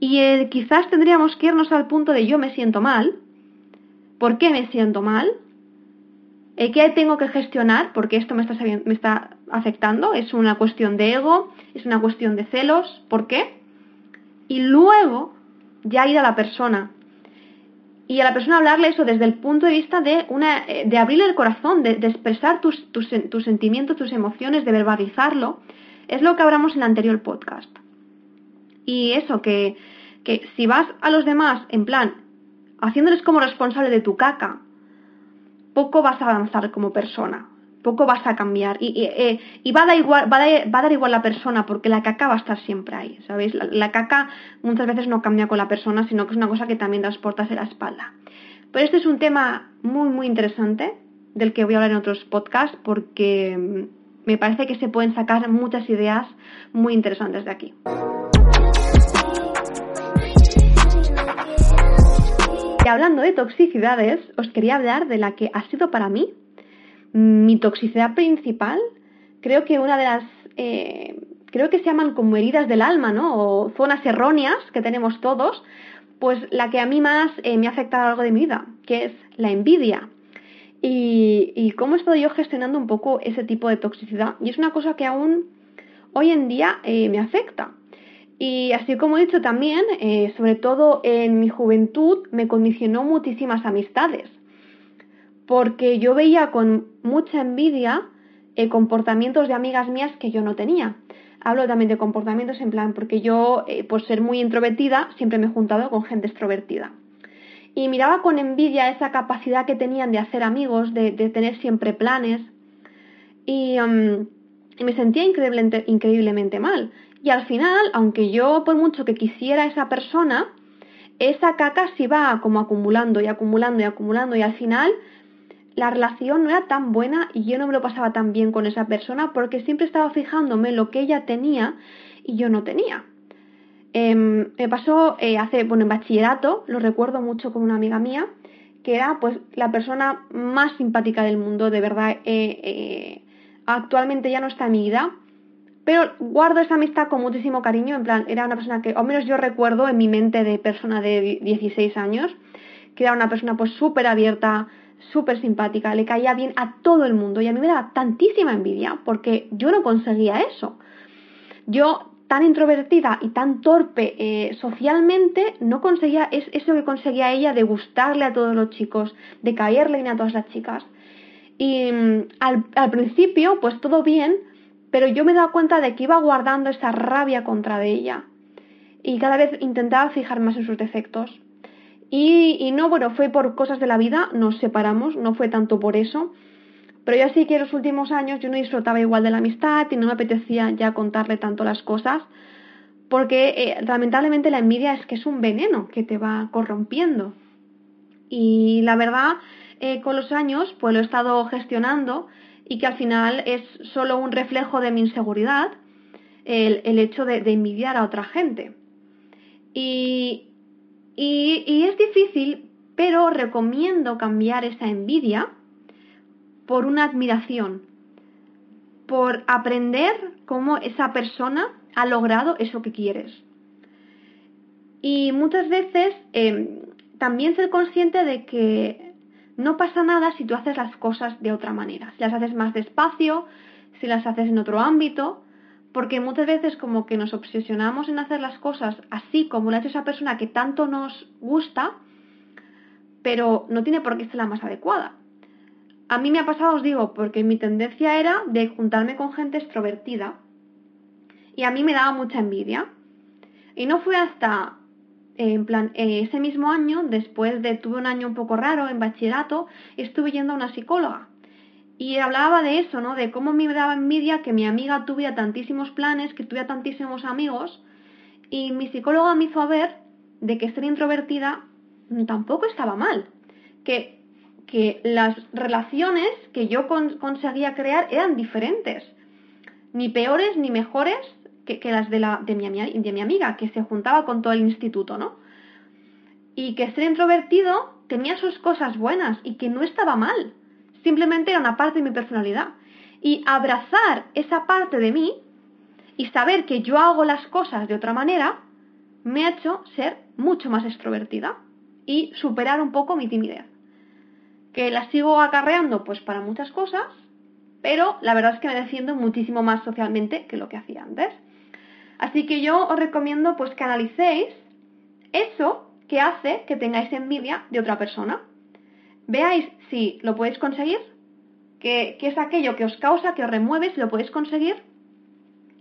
Y eh, quizás tendríamos que irnos al punto de yo me siento mal. ¿Por qué me siento mal? Eh, ¿Qué tengo que gestionar? Porque esto me está, afectando. Es una cuestión de ego, es una cuestión de celos. ¿Por qué? Y luego ya ir a la persona y a la persona hablarle eso desde el punto de vista de, eh, abrirle el corazón, de, expresar tus, tus, sentimientos, tus emociones, de verbalizarlo, es lo que hablamos en el anterior podcast. Y eso, que, que si vas a los demás en plan, haciéndoles como responsable de tu caca, poco vas a avanzar como persona poco vas a cambiar y, y, eh, va, a dar igual, va, a dar, igual la persona porque la caca va a estar siempre ahí, ¿sabéis? La, caca muchas veces no cambia con la persona, sino que es una cosa que también transportas en la espalda. Pero este es un tema muy, muy interesante del que voy a hablar en otros podcasts porque me parece que se pueden sacar muchas ideas muy interesantes de aquí. Y hablando de toxicidades, os quería hablar de la que ha sido para mí mi toxicidad principal, creo que una de las, eh, creo que se llaman como heridas del alma, ¿no? O zonas erróneas que tenemos todos, pues la que a mí más eh, me ha afectado a de mi vida, que es la envidia. Y, cómo he estado yo gestionando un poco ese tipo de toxicidad. Y es una cosa que aún hoy en día eh, me afecta. Y así como he dicho también, sobre todo en mi juventud, me condicionó muchísimas amistades porque yo veía con mucha envidia eh, comportamientos de amigas mías que yo no tenía. Hablo también de comportamientos en plan, porque yo, eh, por ser muy introvertida, siempre me he juntado con gente extrovertida. Y miraba con envidia esa capacidad que tenían de hacer amigos, de, tener siempre planes. Y, y me sentía increíblemente mal. Y al final, aunque yo por mucho que quisiera a esa persona, esa caca se iba como acumulando y acumulando y acumulando y al final la relación no era tan buena y yo no me lo pasaba tan bien con esa persona porque siempre estaba fijándome lo que ella tenía y yo no tenía. Em, me pasó eh, hace, bueno, en bachillerato, lo recuerdo mucho con una amiga mía, que era pues la persona más simpática del mundo, de verdad, eh, eh, actualmente ya no está en mi vida, pero guardo esa amistad con muchísimo cariño, en plan, era una persona que, al menos yo recuerdo en mi mente de persona de 16 años, que era una persona pues súper abierta, súper simpática, le caía bien a todo el mundo y a mí me daba tantísima envidia porque yo no conseguía eso. Yo, tan introvertida y tan torpe eh, socialmente, no conseguía es, eso que conseguía ella de gustarle a todos los chicos, de caerle bien a todas las chicas. Y mm, al, al principio, pues todo bien, pero yo me daba cuenta de que iba guardando esa rabia contra de ella. Y cada vez intentaba fijar más en sus defectos. Y, no, bueno, fue por cosas de la vida, nos separamos, no fue tanto por eso. Pero yo sí que en los últimos años yo no disfrutaba igual de la amistad y no me apetecía ya contarle tanto las cosas, porque eh, lamentablemente la envidia es que es un veneno que te va corrompiendo. Y la verdad, eh, con los años, pues lo he estado gestionando y que al final es solo un reflejo de mi inseguridad el, el hecho de, envidiar a otra gente. Y, y, es difícil, pero recomiendo cambiar esa envidia por una admiración, por aprender cómo esa persona ha logrado eso que quieres. Y muchas veces em, también ser consciente de que no pasa nada si tú haces las cosas de otra manera, si las haces más despacio, si las haces en otro ámbito, porque muchas veces como que nos obsesionamos en hacer las cosas así como lo ha esa persona que tanto nos gusta, pero no tiene por qué ser la más adecuada. A mí me ha pasado, os digo, porque mi tendencia era de juntarme con gente extrovertida y a mí me daba mucha envidia. Y no fue hasta, en plan, eh, ese mismo año, después de, tuve un año un poco raro en bachillerato, estuve yendo a una psicóloga. Y hablaba de eso, ¿no? De cómo me daba envidia que mi amiga tuviera tantísimos planes, que tuviera tantísimos amigos. Y mi psicóloga me hizo ver de que ser introvertida tampoco estaba mal. Que, que las relaciones que yo conseguía crear eran diferentes. Ni peores ni mejores que, las de, la, de, mi, de mi amiga, que se juntaba con todo el instituto, ¿no? Y que ser introvertido tenía sus cosas buenas y que no estaba mal simplemente era una parte de mi personalidad. Y abrazar esa parte de mí y saber que yo hago las cosas de otra manera me ha hecho ser mucho más extrovertida y superar un poco mi timidez. Que la sigo acarreando pues para muchas cosas, pero la verdad es que me defiendo muchísimo más socialmente que lo que hacía antes. Así que yo os recomiendo pues que analicéis eso que hace que tengáis envidia de otra persona Veáis si lo podéis conseguir, que, es aquello que os causa, que os remueve, si lo podéis conseguir.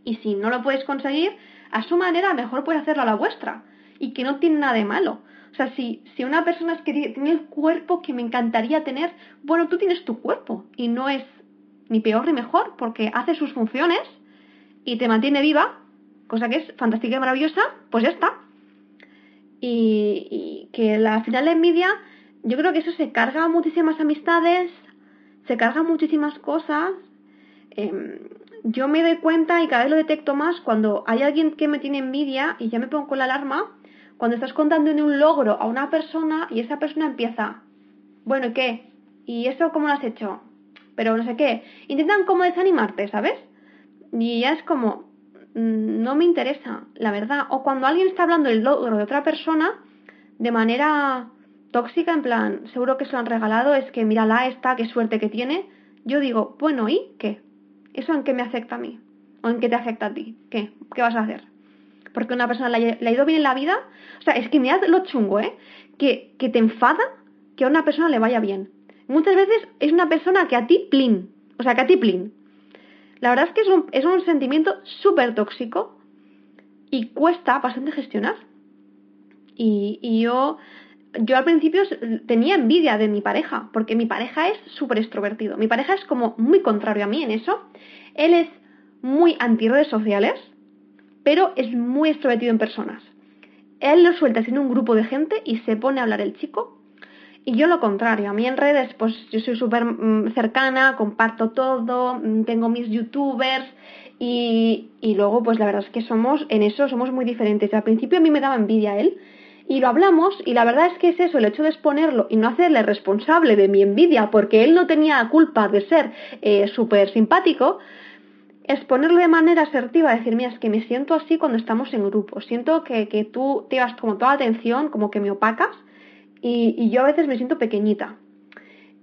Y si no lo podéis conseguir, a su manera mejor podéis hacerlo a la vuestra. Y que no tiene nada de malo. O sea, si, si una persona es que tiene el cuerpo que me encantaría tener, bueno, tú tienes tu cuerpo. Y no es ni peor ni mejor, porque hace sus funciones y te mantiene viva, cosa que es fantástica y maravillosa, pues ya está. Y, que la final de envidia yo creo que eso se carga muchísimas amistades, se carga muchísimas cosas. Em, yo me doy cuenta y cada vez lo detecto más cuando hay alguien que me tiene envidia y ya me pongo con la alarma, cuando estás contando un logro a una persona y esa persona empieza, bueno, ¿y qué? ¿Y eso cómo lo has hecho? Pero no sé qué. Intentan como desanimarte, ¿sabes? Y ya es como, no me interesa, la verdad. O cuando alguien está hablando del logro de otra persona de manera tóxica, en plan, seguro que se lo han regalado, es que mírala esta, qué suerte que tiene. Yo digo, bueno, ¿y qué? ¿Eso en qué me afecta a mí? ¿O en qué te afecta a ti? ¿Qué? ¿Qué vas a hacer? Porque una persona le, ha ido bien en la vida. O sea, es que mirad lo chungo, ¿eh? Que, que te enfada que a una persona le vaya bien. Muchas veces es una persona que a ti plin. O sea, que a ti plin. La verdad es que es un, es un sentimiento súper tóxico y cuesta bastante gestionar. Y, y yo yo al principio tenía envidia de mi pareja, porque mi pareja es súper extrovertido. Mi pareja es como muy contrario a mí en eso. Él es muy anti redes sociales, pero es muy extrovertido en personas. Él lo suelta sin un grupo de gente y se pone a hablar el chico. Y yo lo contrario, a mí en redes pues yo soy súper mm, cercana, comparto todo, mm, tengo mis youtubers y, y luego pues la verdad es que somos, en eso somos muy diferentes. Al principio a mí me daba envidia él, y lo hablamos y la verdad es que es eso, el hecho de exponerlo y no hacerle responsable de mi envidia porque él no tenía culpa de ser eh, súper simpático, exponerlo de manera asertiva, decir, mira, es que me siento así cuando estamos en grupo, siento que, que tú te vas como toda atención, como que me opacas y, yo a veces me siento pequeñita.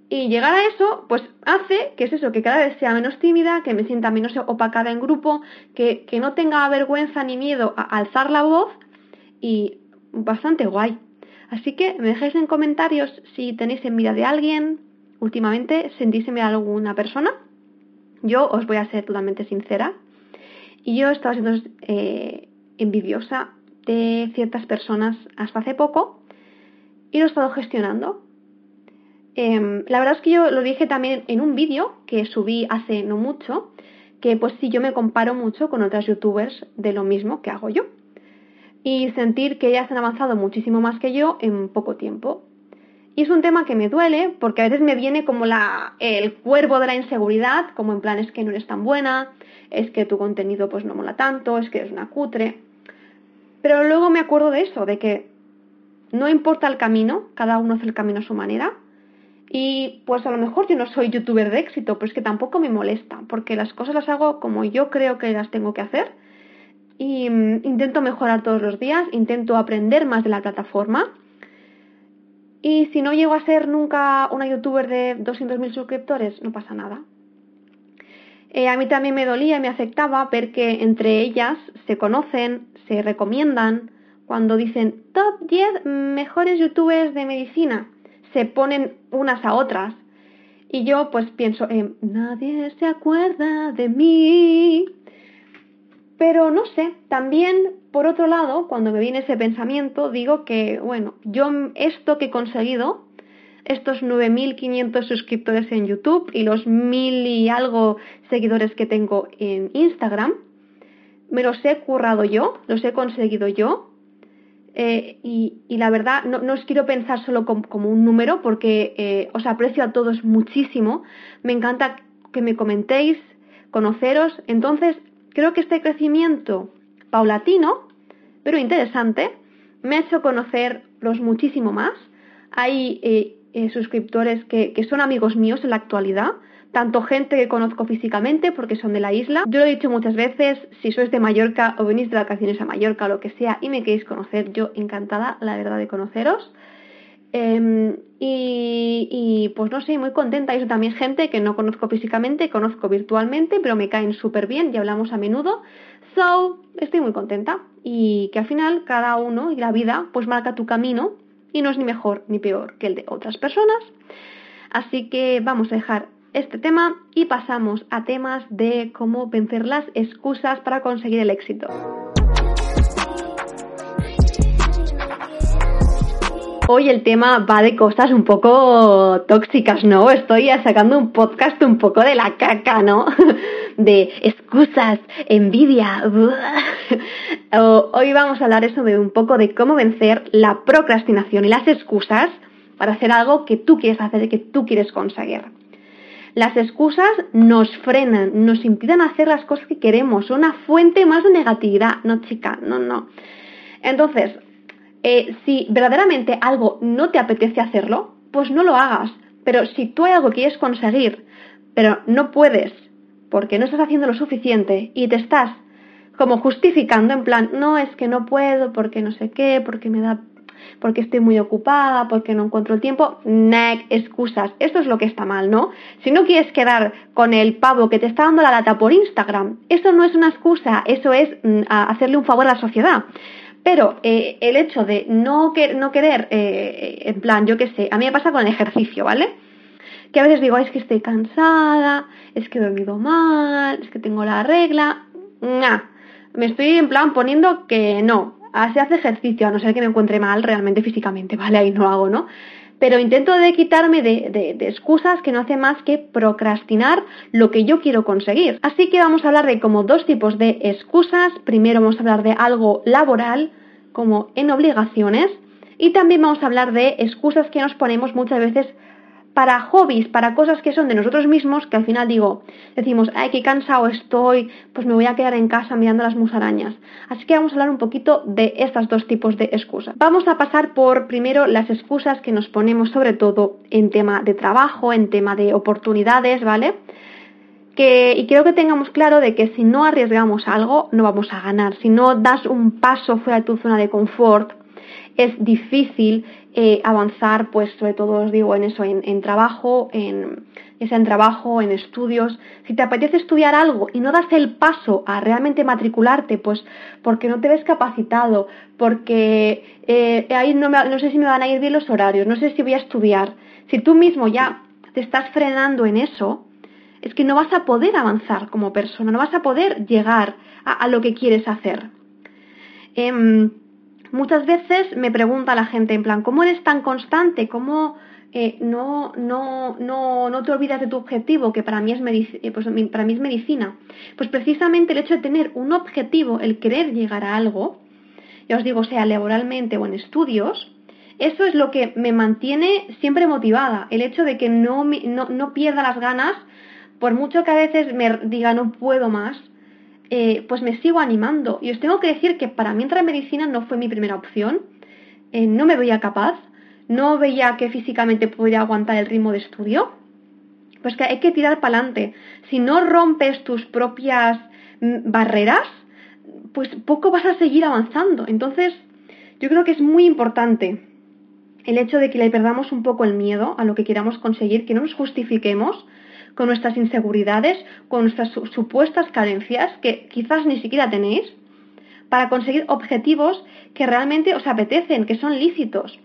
Y llegar a eso, pues hace que es eso, que cada vez sea menos tímida, que me sienta menos opacada en grupo, que, que no tenga vergüenza ni miedo a alzar la voz y bastante guay. Así que me dejéis en comentarios si tenéis envidia de alguien, últimamente sentís envidia de alguna persona. Yo os voy a ser totalmente sincera. Y yo he estado siendo eh, envidiosa de ciertas personas hasta hace poco y lo he estado gestionando. Em, la verdad es que yo lo dije también en un vídeo que subí hace no mucho, que pues sí yo me comparo mucho con otras youtubers de lo mismo que hago yo y sentir que ellas han avanzado muchísimo más que yo en poco tiempo. Y es un tema que me duele porque a veces me viene como la, el cuervo de la inseguridad, como en plan es que no eres tan buena, es que tu contenido pues no mola tanto, es que eres una cutre. Pero luego me acuerdo de eso, de que no importa el camino, cada uno hace el camino a su manera. Y pues a lo mejor yo no soy youtuber de éxito, pero es que tampoco me molesta, porque las cosas las hago como yo creo que las tengo que hacer y mm, intento mejorar todos los días, intento aprender más de la plataforma Y si no llego a ser nunca una youtuber de 200.000 suscriptores, no pasa nada. Eh, a mí también me dolía y me afectaba ver que entre ellas se conocen, se recomiendan, cuando dicen top 10 mejores youtubers de medicina, se ponen unas a otras. Y yo pues pienso, eh, nadie se acuerda de mí. Pero no sé, también por otro lado, cuando me viene ese pensamiento, digo que, bueno, yo esto que he conseguido, estos 9.500 suscriptores en YouTube y los mil y algo seguidores que tengo en Instagram, me los he currado yo, los he conseguido yo. Eh, y, la verdad, no, os quiero pensar solo como, un número porque eh, os aprecio a todos muchísimo. Me encanta que me comentéis, conoceros. Entonces, Creo que este crecimiento paulatino, pero interesante, me ha hecho conocerlos muchísimo más. Hay eh, suscriptores que, son amigos míos en la actualidad, tanto gente que conozco físicamente porque son de la isla. Yo lo he dicho muchas veces, si sois de Mallorca o venís de vacaciones a Mallorca o lo que sea y me queréis conocer, yo encantada, la verdad, de conoceros. Em, y, pues no sé, muy contenta. Y también gente que no conozco físicamente, conozco virtualmente, pero me caen súper bien y hablamos a menudo. So, estoy muy contenta. Y que al final cada uno y la vida pues marca tu camino y no es ni mejor ni peor que el de otras personas. Así que vamos a dejar este tema y pasamos a temas de cómo vencer las excusas para conseguir el éxito. Hoy el tema va de cosas un poco tóxicas, ¿no? Estoy sacando un podcast un poco de la caca, ¿no? [LAUGHS] De excusas, envidia. [LAUGHS] Hoy vamos a hablar eso de un poco de cómo vencer la procrastinación y las excusas para hacer algo que tú quieres hacer y que tú quieres conseguir. Las excusas nos frenan, nos impiden hacer las cosas que queremos, son una fuente más de negatividad. No, chica, no, no. Entonces, eh, si verdaderamente algo no te apetece hacerlo, pues no lo hagas. Pero si tú hay algo que quieres conseguir, pero no puedes, porque no estás haciendo lo suficiente y te estás como justificando en plan, no es que no puedo, porque no sé qué, porque me da porque estoy muy ocupada, porque no encuentro el tiempo, neck, excusas. Esto es lo que está mal, ¿no? Si no quieres quedar con el pavo que te está dando la lata por Instagram, eso no es una excusa, eso es mm, hacerle un favor a la sociedad. Pero eh, el hecho de no, no querer, eh, en plan, yo qué sé, a mí me pasa con el ejercicio, ¿vale? Que a veces digo, es que estoy cansada, es que he dormido mal, es que tengo la regla. Nah, me estoy en plan poniendo que no, se hace ejercicio, a no ser que me encuentre mal realmente físicamente, [LAUGHS] ¿vale? Ahí no hago, ¿no? Pero intento de quitarme de, de, excusas que no hace más que procrastinar lo que yo quiero conseguir. Así que vamos a hablar de como dos tipos de excusas. Primero vamos a hablar de algo laboral, como en obligaciones, y también vamos a hablar de excusas que nos ponemos muchas veces para hobbies, para cosas que son de nosotros mismos, que al final digo, decimos, ay, qué cansado estoy, pues me voy a quedar en casa mirando las musarañas. Así que vamos a hablar un poquito de estos dos tipos de excusas. Vamos a pasar por primero las excusas que nos ponemos sobre todo en tema de trabajo, en tema de oportunidades, ¿vale? Y quiero que tengamos claro de que si no arriesgamos algo, no vamos a ganar. Si no das un paso fuera de tu zona de confort, es difícil eh, avanzar, pues sobre todo os digo en eso, en, trabajo, en, en trabajo, en estudios. Si te apetece estudiar algo y no das el paso a realmente matricularte, pues porque no te ves capacitado, porque eh, ahí no, no sé si me van a ir bien los horarios, no sé si voy a estudiar. Si tú mismo ya te estás frenando en eso, es que no vas a poder avanzar como persona, no vas a poder llegar a, lo que quieres hacer. Em, muchas veces me pregunta la gente en plan, ¿cómo eres tan constante? ¿Cómo eh, no, no, no, no te olvidas de tu objetivo, que para mí, es eh, pues, para mí es medicina? Pues precisamente el hecho de tener un objetivo, el querer llegar a algo, ya os digo, sea laboralmente o en estudios, eso es lo que me mantiene siempre motivada, el hecho de que no, no, no pierda las ganas, por mucho que a veces me diga no puedo más, eh, pues me sigo animando. Y os tengo que decir que para mí entrar en medicina no fue mi primera opción. Eh, no me veía capaz, no veía que físicamente podía aguantar el ritmo de estudio. Pues que hay que tirar para adelante. Si no rompes tus propias mm, barreras, pues poco vas a seguir avanzando. Entonces, yo creo que es muy importante el hecho de que le perdamos un poco el miedo a lo que queramos conseguir, que no nos justifiquemos con nuestras inseguridades, con nuestras supuestas carencias que quizás ni siquiera tenéis, para conseguir objetivos que realmente os apetecen, que son lícitos.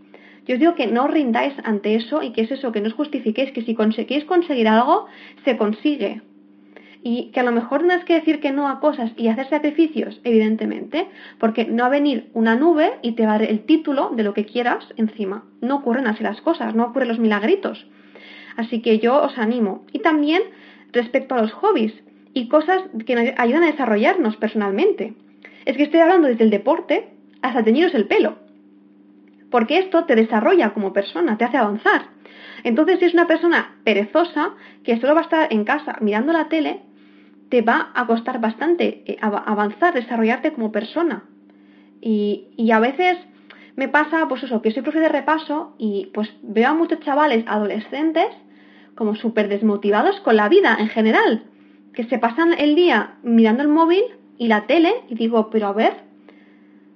Yo os digo que no rindáis ante eso y que es eso, que no os justifiquéis, que si conseguís conseguir algo, se consigue. Y que a lo mejor no es que decir que no a cosas y hacer sacrificios, evidentemente, porque no va a venir una nube y te va a dar el título de lo que quieras encima. No ocurren así las cosas, no ocurren los milagritos. Así que yo os animo. Y también respecto a los hobbies y cosas que nos ayudan a desarrollarnos personalmente. Es que estoy hablando desde el deporte hasta teñiros el pelo. Porque esto te desarrolla como persona, te hace avanzar. Entonces, si es una persona perezosa que solo va a estar en casa mirando la tele, te va a costar bastante eh, avanzar, desarrollarte como persona. Y, a veces me pasa, pues eso, que soy profe de repaso y pues veo a muchos chavales adolescentes como súper desmotivados con la vida en general, que se pasan el día mirando el móvil y la tele y digo, pero a ver,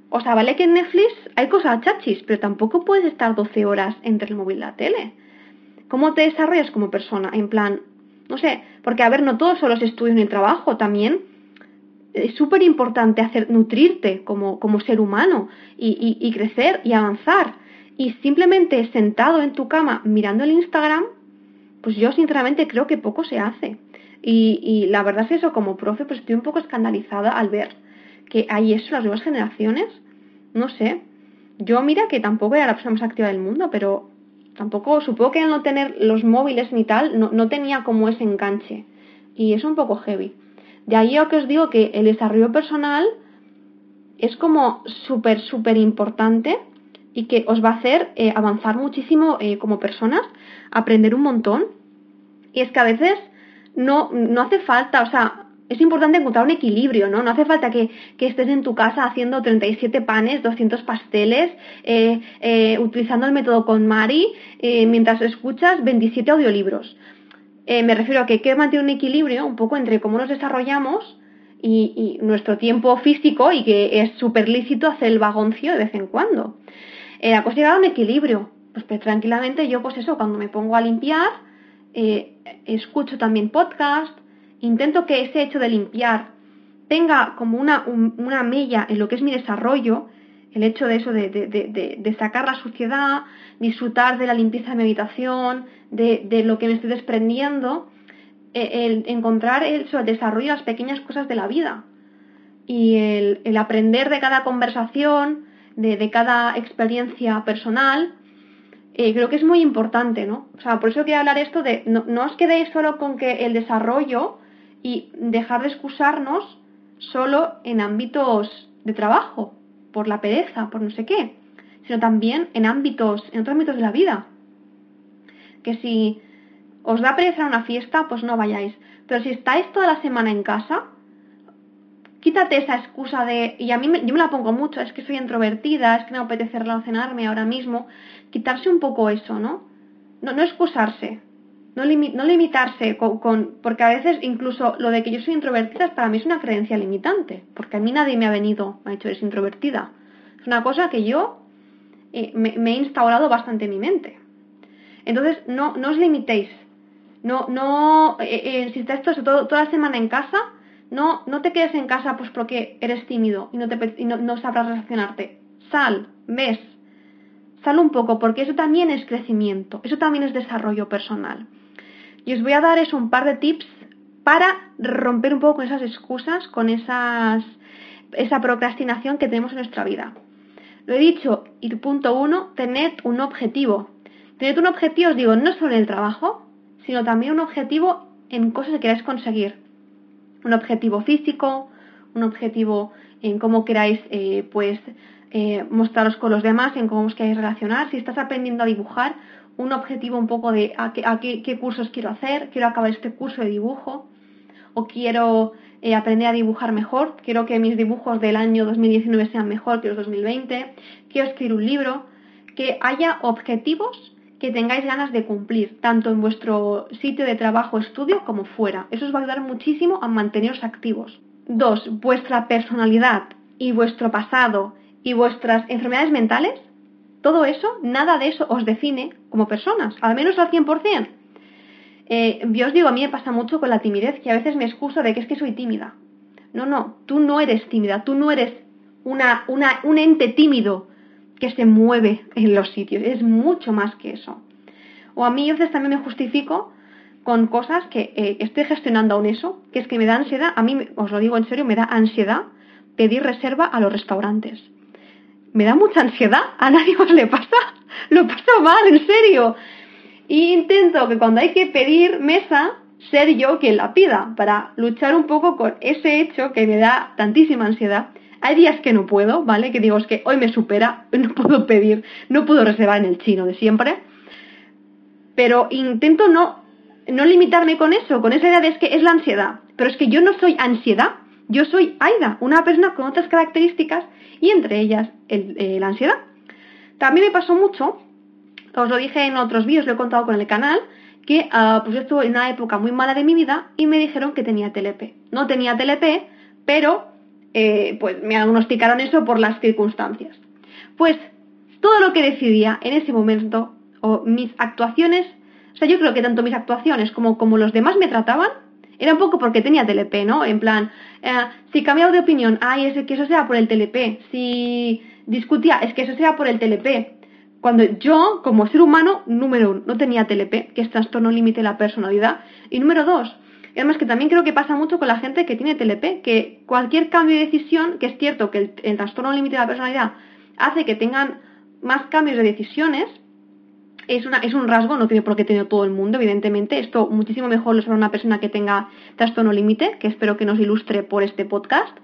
o sea, vale que en Netflix hay cosas chachis, pero tampoco puedes estar 12 horas entre el móvil y la tele. ¿Cómo te desarrollas como persona? En plan, no sé, porque a ver, no todo solo es estudio ni trabajo, también es súper importante hacer, nutrirte como, como ser humano y crecer y avanzar. Y simplemente sentado en tu cama mirando el Instagram, pues yo sinceramente creo que poco se hace. Y, la verdad es eso, como profe, pues estoy un poco escandalizada al ver que hay eso, las nuevas generaciones, no sé. Yo mira que tampoco era la persona más activa del mundo, pero tampoco, supongo que al no tener los móviles ni tal, no, no tenía como ese enganche. Y es un poco heavy. De ahí yo que os digo que el desarrollo personal es como súper, súper importante y que os va a hacer eh, avanzar muchísimo eh, como personas, aprender un montón. Y es que a veces no, no hace falta, o sea, es importante encontrar un equilibrio, ¿no? No hace falta que, estés en tu casa haciendo 37 panes, 200 pasteles, eh, utilizando el método con Mari, mientras escuchas 27 audiolibros. me refiero a que hay que mantener un equilibrio un poco entre cómo nos desarrollamos y, nuestro tiempo físico y que es súper lícito hacer el vagoncio de vez en cuando eh, la cosa llegar a un equilibrio. Pues, pues, tranquilamente yo pues eso, cuando me pongo a limpiar, eh, escucho también podcast, intento que ese hecho de limpiar tenga como una, una mella en lo que es mi desarrollo, el hecho de eso, de, de, de, sacar la suciedad, disfrutar de la limpieza de mi habitación, de, lo que me estoy desprendiendo, e, el, encontrar el, desarrollo de las pequeñas cosas de la vida. Y el, el aprender de cada conversación, de, cada experiencia personal, eh, creo que es muy importante, ¿no? O sea, por eso quiero hablar esto de no, os quedéis solo con que el desarrollo y dejar de excusarnos solo en ámbitos de trabajo, por la pereza, por no sé qué, sino también en ámbitos, en otros ámbitos de la vida. Que si os da pereza una fiesta, pues no vayáis. Pero si estáis toda la semana en casa, quítate esa excusa de, y a mí yo me la pongo mucho, es que soy introvertida, es que no apetece relacionarme ahora mismo, quitarse un poco eso, ¿no? No, excusarse, no, limitarse con, porque a veces incluso lo de que yo soy introvertida para mí es una creencia limitante, porque a mí nadie me ha venido, me ha dicho, eres introvertida. Es una cosa que yo eh, me, he instaurado bastante en mi mente. Entonces, no, no os limitéis. No, no, eh, eh, si toda la semana en casa, no, no te quedes en casa pues porque eres tímido y no, no, sabrás relacionarte. Sal, ves, sal un poco porque eso también es crecimiento, eso también es desarrollo personal. Y os voy a dar eso, un par de tips para romper un poco con esas excusas, con esas, esa procrastinación que tenemos en nuestra vida. Lo he dicho, y punto uno, tened un objetivo. Tened un objetivo, os digo, no solo en el trabajo, sino también un objetivo en cosas que queráis conseguir un objetivo físico, un objetivo en cómo queráis eh, pues eh, mostraros con los demás, en cómo os queráis relacionar. Si estás aprendiendo a dibujar, un objetivo un poco de a qué, cursos quiero hacer, quiero acabar este curso de dibujo o quiero eh, aprender a dibujar mejor, quiero que mis dibujos del año 2019 sean mejor que los 2020, quiero escribir un libro, que haya objetivos que tengáis ganas de cumplir, tanto en vuestro sitio de trabajo estudio como fuera. Eso os va a ayudar muchísimo a manteneros activos. Dos, vuestra personalidad y vuestro pasado y vuestras enfermedades mentales todo eso, nada de eso os define como personas, al menos al 100%. Eh, yo os digo, a mí me pasa mucho con la timidez, que a veces me excuso de que es que soy tímida. No, no, tú no eres tímida, tú no eres una, una, un ente tímido que se mueve en los sitios, es mucho más que eso. O a mí a veces también me justifico con cosas que eh, estoy gestionando aún eso, que es que me da ansiedad, a mí, os lo digo en serio, me da ansiedad pedir reserva a los restaurantes. Me da mucha ansiedad, a nadie más le pasa, lo paso mal, en serio. Y intento que cuando hay que pedir mesa, ser yo quien la pida, para luchar un poco con ese hecho que me da tantísima ansiedad. Hay días que no puedo, ¿vale? Que digo, es que hoy me supera, no [LAUGHS] puedo pedir, no puedo reservar en el chino de siempre. Pero intento no no limitarme con eso, con esa idea de que es la ansiedad. Pero es que yo no soy ansiedad, yo soy Aida, una persona con otras características y entre ellas eh, la ansiedad. También me pasó mucho, os lo dije en otros vídeos, lo he contado con el canal, que uh, pues estuve en una época muy mala de mi vida y me dijeron que tenía TLP. No tenía TLP, pero eh, pues me diagnosticaron eso por las circunstancias. Pues todo lo que decidía en ese momento, o mis actuaciones, o sea, yo creo que tanto mis actuaciones como, como los demás me trataban, era un poco porque tenía TLP, ¿no? En plan, eh, si cambiaba de opinión, ay, es que eso sea por el TLP. Si discutía, es que eso sea por el TLP. Cuando yo, como ser humano, número uno, no tenía TLP, que es trastorno límite de la personalidad. Y número dos, además que también creo que pasa mucho con la gente que tiene TLP, que cualquier cambio de decisión, que es cierto que el, el trastorno límite de la personalidad hace que tengan más cambios de decisiones, es, es un rasgo, no tiene por qué tener todo el mundo, evidentemente. Esto muchísimo mejor lo sabe una persona que tenga trastorno límite, que espero que nos ilustre por este podcast.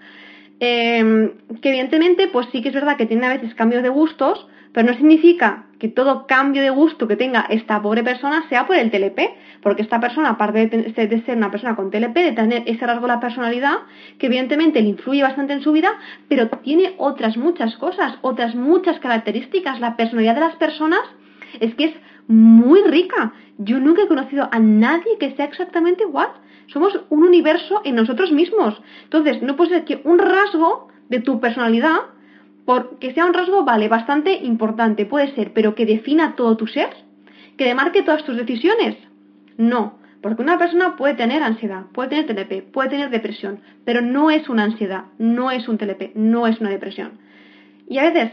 Em, que evidentemente, pues sí que es verdad que tiene a veces cambios de gustos, pero no significa que todo cambio de gusto que tenga esta pobre persona sea por el TLP, porque esta persona, aparte de ser una persona con TLP, de tener ese rasgo de la personalidad, que evidentemente le influye bastante en su vida, pero tiene otras muchas cosas, otras muchas características. La personalidad de las personas es que es muy rica. Yo nunca he conocido a nadie que sea exactamente igual. Somos un universo en nosotros mismos. Entonces, no puede ser que un rasgo de tu personalidad, porque sea un rasgo, vale, bastante importante, puede ser, pero que defina todo tu ser, que demarque todas tus decisiones. No, porque una persona puede tener ansiedad, puede tener TLP, puede tener depresión, pero no es una ansiedad, no es un TLP, no es una depresión. Y a veces,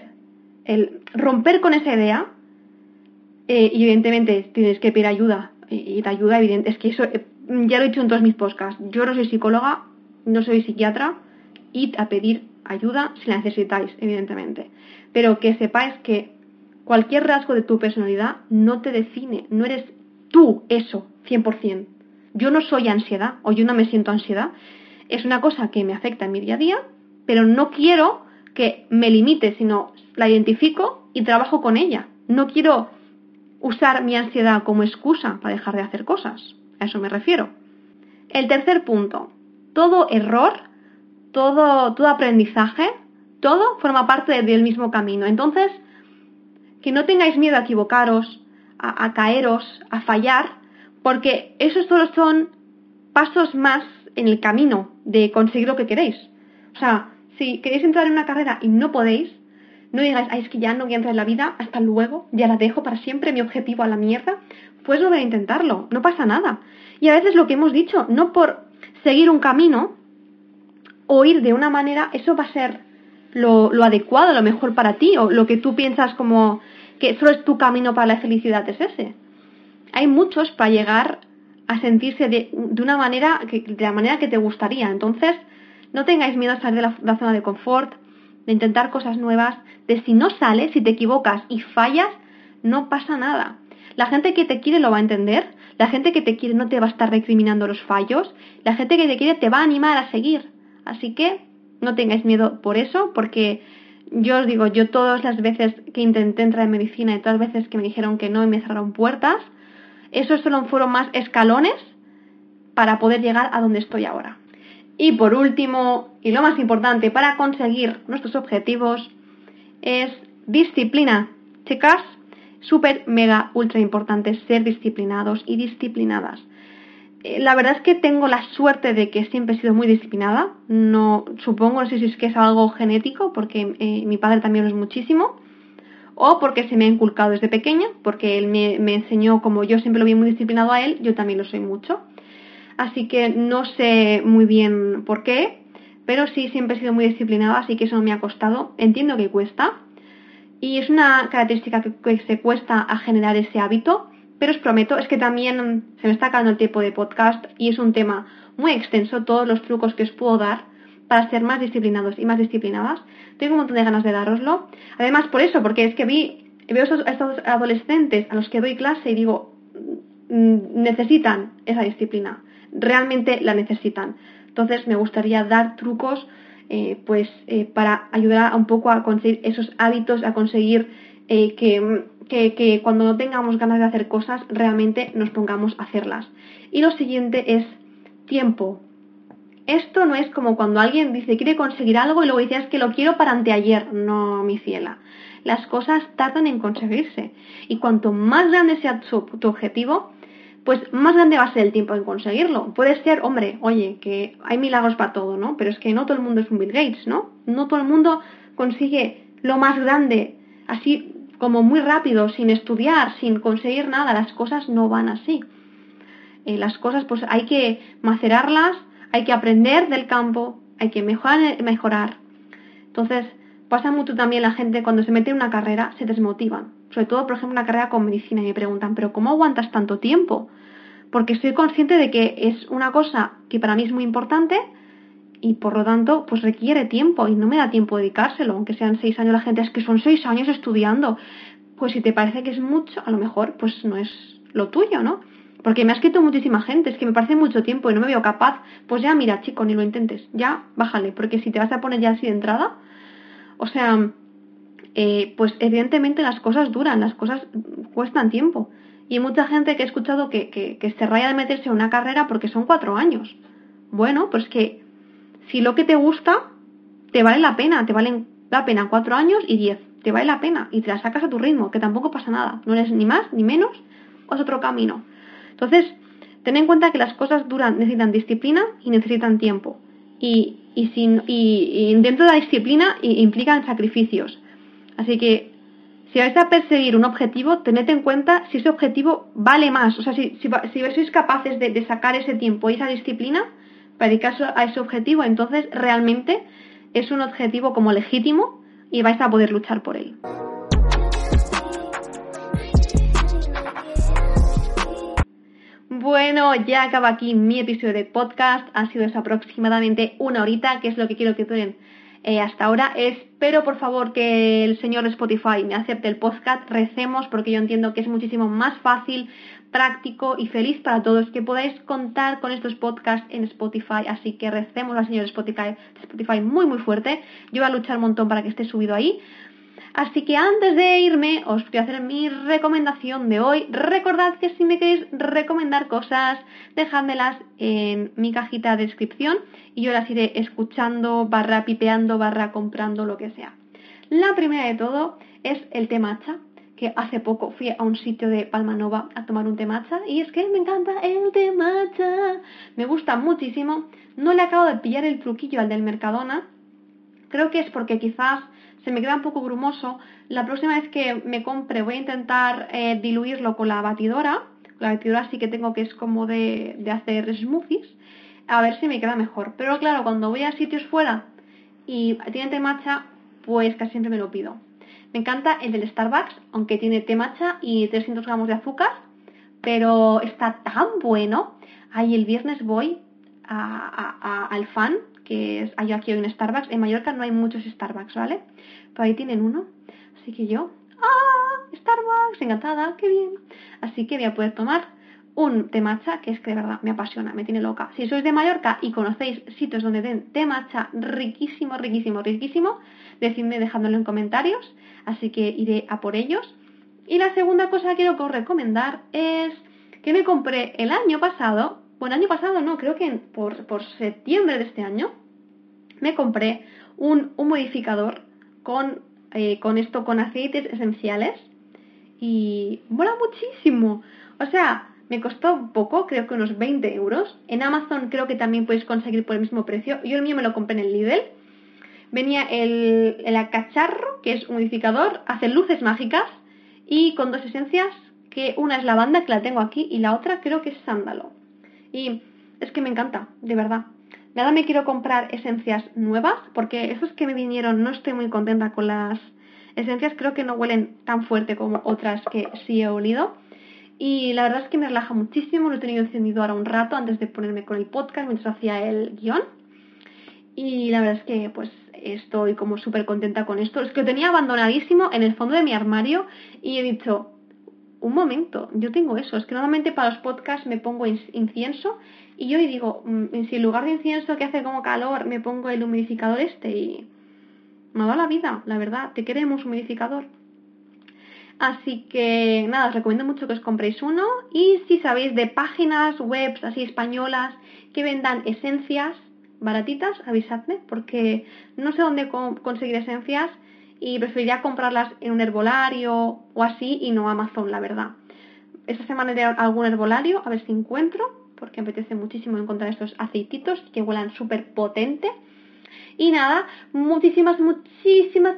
el romper con esa idea eh, evidentemente tienes que pedir ayuda. Y, te ayuda, evidente. Es que eso, eh, ya lo he dicho en todos mis podcasts. Yo no soy psicóloga, no soy psiquiatra. Id a pedir ayuda si la necesitáis, evidentemente. Pero que sepáis que cualquier rasgo de tu personalidad no te define. No eres tú eso, 100%. Yo no soy ansiedad o yo no me siento ansiedad. Es una cosa que me afecta en mi día a día, pero no quiero que me limite, sino la identifico y trabajo con ella. No quiero usar mi ansiedad como excusa para dejar de hacer cosas. A eso me refiero. El tercer punto. Todo error, todo, todo aprendizaje, todo forma parte del mismo camino. Entonces, que no tengáis miedo a equivocaros, a, caeros, a fallar, porque esos todos son pasos más en el camino de conseguir lo que queréis. O sea, si queréis entrar en una carrera y no podéis, no digas, ay, es que ya no voy a entrar en la vida, hasta luego, ya la dejo para siempre, mi objetivo a la mierda. Pues no voy a intentarlo, no pasa nada. Y a veces lo que hemos dicho, no por seguir un camino o ir de una manera, eso va a ser lo, lo adecuado, lo mejor para ti, o lo que tú piensas como que solo es tu camino para la felicidad, es ese. Hay muchos para llegar a sentirse de, de una manera, que, de la manera que te gustaría. Entonces, no tengáis miedo a salir de la zona de confort, de intentar cosas nuevas, de si no sales, si te equivocas y fallas, no pasa nada. La gente que te quiere lo va a entender, la gente que te quiere no te va a estar recriminando los fallos, la gente que te quiere te va a animar a seguir. Así que no tengáis miedo por eso, porque yo os digo, yo todas las veces que intenté entrar en medicina y todas las veces que me dijeron que no y me cerraron puertas, esos solo fueron más escalones para poder llegar a donde estoy ahora. Y por último, y lo más importante para conseguir nuestros objetivos, es disciplina. Chicas, súper, mega, ultra importante ser disciplinados y disciplinadas. Eh, la verdad es que tengo la suerte de que siempre he sido muy disciplinada. No, supongo, no sé si es que es algo genético, porque eh, mi padre también lo es muchísimo. o porque se me ha inculcado desde pequeña, porque él me, me enseñó como yo siempre lo vi muy disciplinado a él, yo también lo soy mucho. Así que no sé muy bien por qué, pero sí siempre he sido muy disciplinada, así que eso me ha costado. Entiendo que cuesta. Y es una característica que, se cuesta a generar ese hábito, pero os prometo, es que también se me está acabando el tiempo de podcast y es un tema muy extenso, todos los trucos que os puedo dar para ser más disciplinados y más disciplinadas. Tengo un montón de ganas de daroslo. Además, por eso, porque es que vi, veo a estos adolescentes a los que doy clase y digo, mm, necesitan esa disciplina, realmente la necesitan. Entonces, me gustaría dar trucos eh, pues eh, para ayudar un poco a conseguir esos hábitos, a conseguir eh, que, que, cuando no tengamos ganas de hacer cosas, realmente nos pongamos a hacerlas. Y lo siguiente es tiempo. Esto no es como cuando alguien dice quiere conseguir algo y luego dice es que lo quiero para anteayer. No, mi ciela. Las cosas tardan en conseguirse. Y cuanto más grande sea tu objetivo, pues más grande va a ser el tiempo en conseguirlo. Puede ser, hombre, oye, que hay milagros para todo, ¿no? Pero es que no todo el mundo es un Bill Gates, ¿no? No todo el mundo consigue lo más grande, así como muy rápido, sin estudiar, sin conseguir nada. Las cosas no van así. Eh, las cosas, pues hay que macerarlas, hay que aprender del campo, hay que mejorar, mejorar. Entonces, pasa mucho también la gente cuando se mete en una carrera, se desmotivan sobre todo, por ejemplo, una carrera con medicina, y me preguntan, ¿pero cómo aguantas tanto tiempo? Porque estoy consciente de que es una cosa que para mí es muy importante y por lo tanto, pues requiere tiempo y no me da tiempo dedicárselo, aunque sean seis años, la gente es que son seis años estudiando. Pues si te parece que es mucho, a lo mejor pues no es lo tuyo, ¿no? Porque me ha escrito muchísima gente, es que me parece mucho tiempo y no me veo capaz. Pues ya, mira, chico, ni lo intentes, ya, bájale, porque si te vas a poner ya así de entrada, o sea, eh, pues evidentemente las cosas duran, las cosas cuestan tiempo. Y hay mucha gente que he escuchado que, se raya de meterse en una carrera porque son cuatro años. Bueno, pues que si lo que te gusta, te vale la pena, te valen la pena cuatro años y diez, te vale la pena y te la sacas a tu ritmo, que tampoco pasa nada, no eres ni más ni menos, es otro camino. Entonces, ten en cuenta que las cosas duran, necesitan disciplina y necesitan tiempo. Y, y, sin, y, y dentro de la disciplina implican sacrificios. Así que si vais a perseguir un objetivo, tened en cuenta si ese objetivo vale más. O sea, si, si, sois capaces de, sacar ese tiempo y esa disciplina para dedicarse a ese objetivo, entonces realmente es un objetivo como legítimo y vais a poder luchar por él. Bueno, ya acaba aquí mi episodio de podcast. Ha sido aproximadamente una horita, que es lo que quiero que duren eh, hasta ahora. Espero por favor que el señor Spotify me acepte el podcast. Recemos porque yo entiendo que es muchísimo más fácil, práctico y feliz para todos que podáis contar con estos podcasts en Spotify. Así que recemos al señor Spotify, Spotify muy muy fuerte. Yo voy a luchar un montón para que esté subido ahí. Así que antes de irme, os voy a hacer mi recomendación de hoy. Recordad que si me queréis recomendar cosas, dejádmelas en mi cajita de descripción y yo las iré escuchando, barra pipeando, barra comprando, lo que sea. La primera de todo es el té matcha, que hace poco fui a un sitio de Palmanova a tomar un té matcha y es que me encanta el té matcha. Me gusta muchísimo. No le acabo de pillar el truquillo al del Mercadona. Creo que es porque quizás se me queda un poco grumoso. La próxima vez que me compre voy a intentar eh, diluirlo con la batidora. La batidora sí que tengo que es como de, hacer smoothies. A ver si me queda mejor. Pero claro, cuando voy a sitios fuera y tiene té matcha, pues casi siempre me lo pido. Me encanta el del Starbucks, aunque tiene té matcha y 300 gramos de azúcar. Pero está tan bueno. Ahí el viernes voy al fan que es, hay aquí un Starbucks. En Mallorca no hay muchos Starbucks, ¿vale? Pero ahí tienen uno. Así que yo, ¡ah! Starbucks, encantada, qué bien. Así que voy a poder tomar un té matcha que es que de verdad me apasiona, me tiene loca. Si sois de Mallorca y conocéis sitios donde den té matcha riquísimo, riquísimo, riquísimo, decidme dejándolo en comentarios. Así que iré a por ellos. Y la segunda cosa que quiero recomendar es que me compré el año pasado bueno, año pasado no, creo que por, por septiembre de este año me compré un modificador con, eh, con esto, con aceites esenciales y mola muchísimo. O sea, me costó poco, creo que unos 20 euros. En Amazon creo que también puedes conseguir por el mismo precio. Yo el mío me lo compré en el Lidl. venía el, el cacharro, que es humidificador, hace luces mágicas y con dos esencias, que una es lavanda, que la tengo aquí, y la otra creo que es sándalo. Y es que me encanta, de verdad. Nada me quiero comprar esencias nuevas, porque esos que me vinieron no estoy muy contenta con las esencias, creo que no huelen tan fuerte como otras que sí he olido. Y la verdad es que me relaja muchísimo, lo he tenido encendido ahora un rato antes de ponerme con el podcast mientras hacía el guion. Y la verdad es que pues estoy como súper contenta con esto. Es que lo tenía abandonadísimo en el fondo de mi armario y he dicho, un momento, yo tengo eso. Es que normalmente para los podcasts me pongo incienso y yo digo, mm, si en lugar de incienso que hace como calor me pongo el humidificador este y me da la vida, la verdad. Te queremos humidificador. Así que nada, os recomiendo mucho que os compréis uno y si sabéis de páginas web así españolas que vendan esencias baratitas, avisadme porque no sé dónde conseguir esencias y preferiría comprarlas en un herbolario o así y no Amazon, la verdad. Esta semana iré a algún herbolario a ver si encuentro porque me apetece muchísimo encontrar estos aceititos que huelan súper potente. Y nada, muchísimas, muchísimas,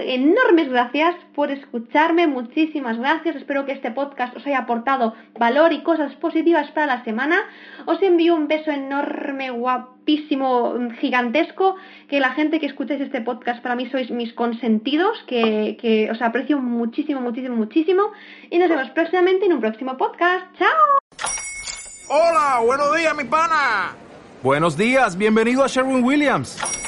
enormes gracias por escucharme, muchísimas gracias. Espero que este podcast os haya aportado valor y cosas positivas para la semana. Os envío un beso enorme, guapísimo, gigantesco. Que la gente que escuchéis este podcast para mí sois mis consentidos, que, que os aprecio muchísimo, muchísimo, muchísimo. Y nos vemos próximamente en un próximo podcast. ¡Chao! Hola, buenos días, mi pana. Buenos días, bienvenido a Sherwin Williams.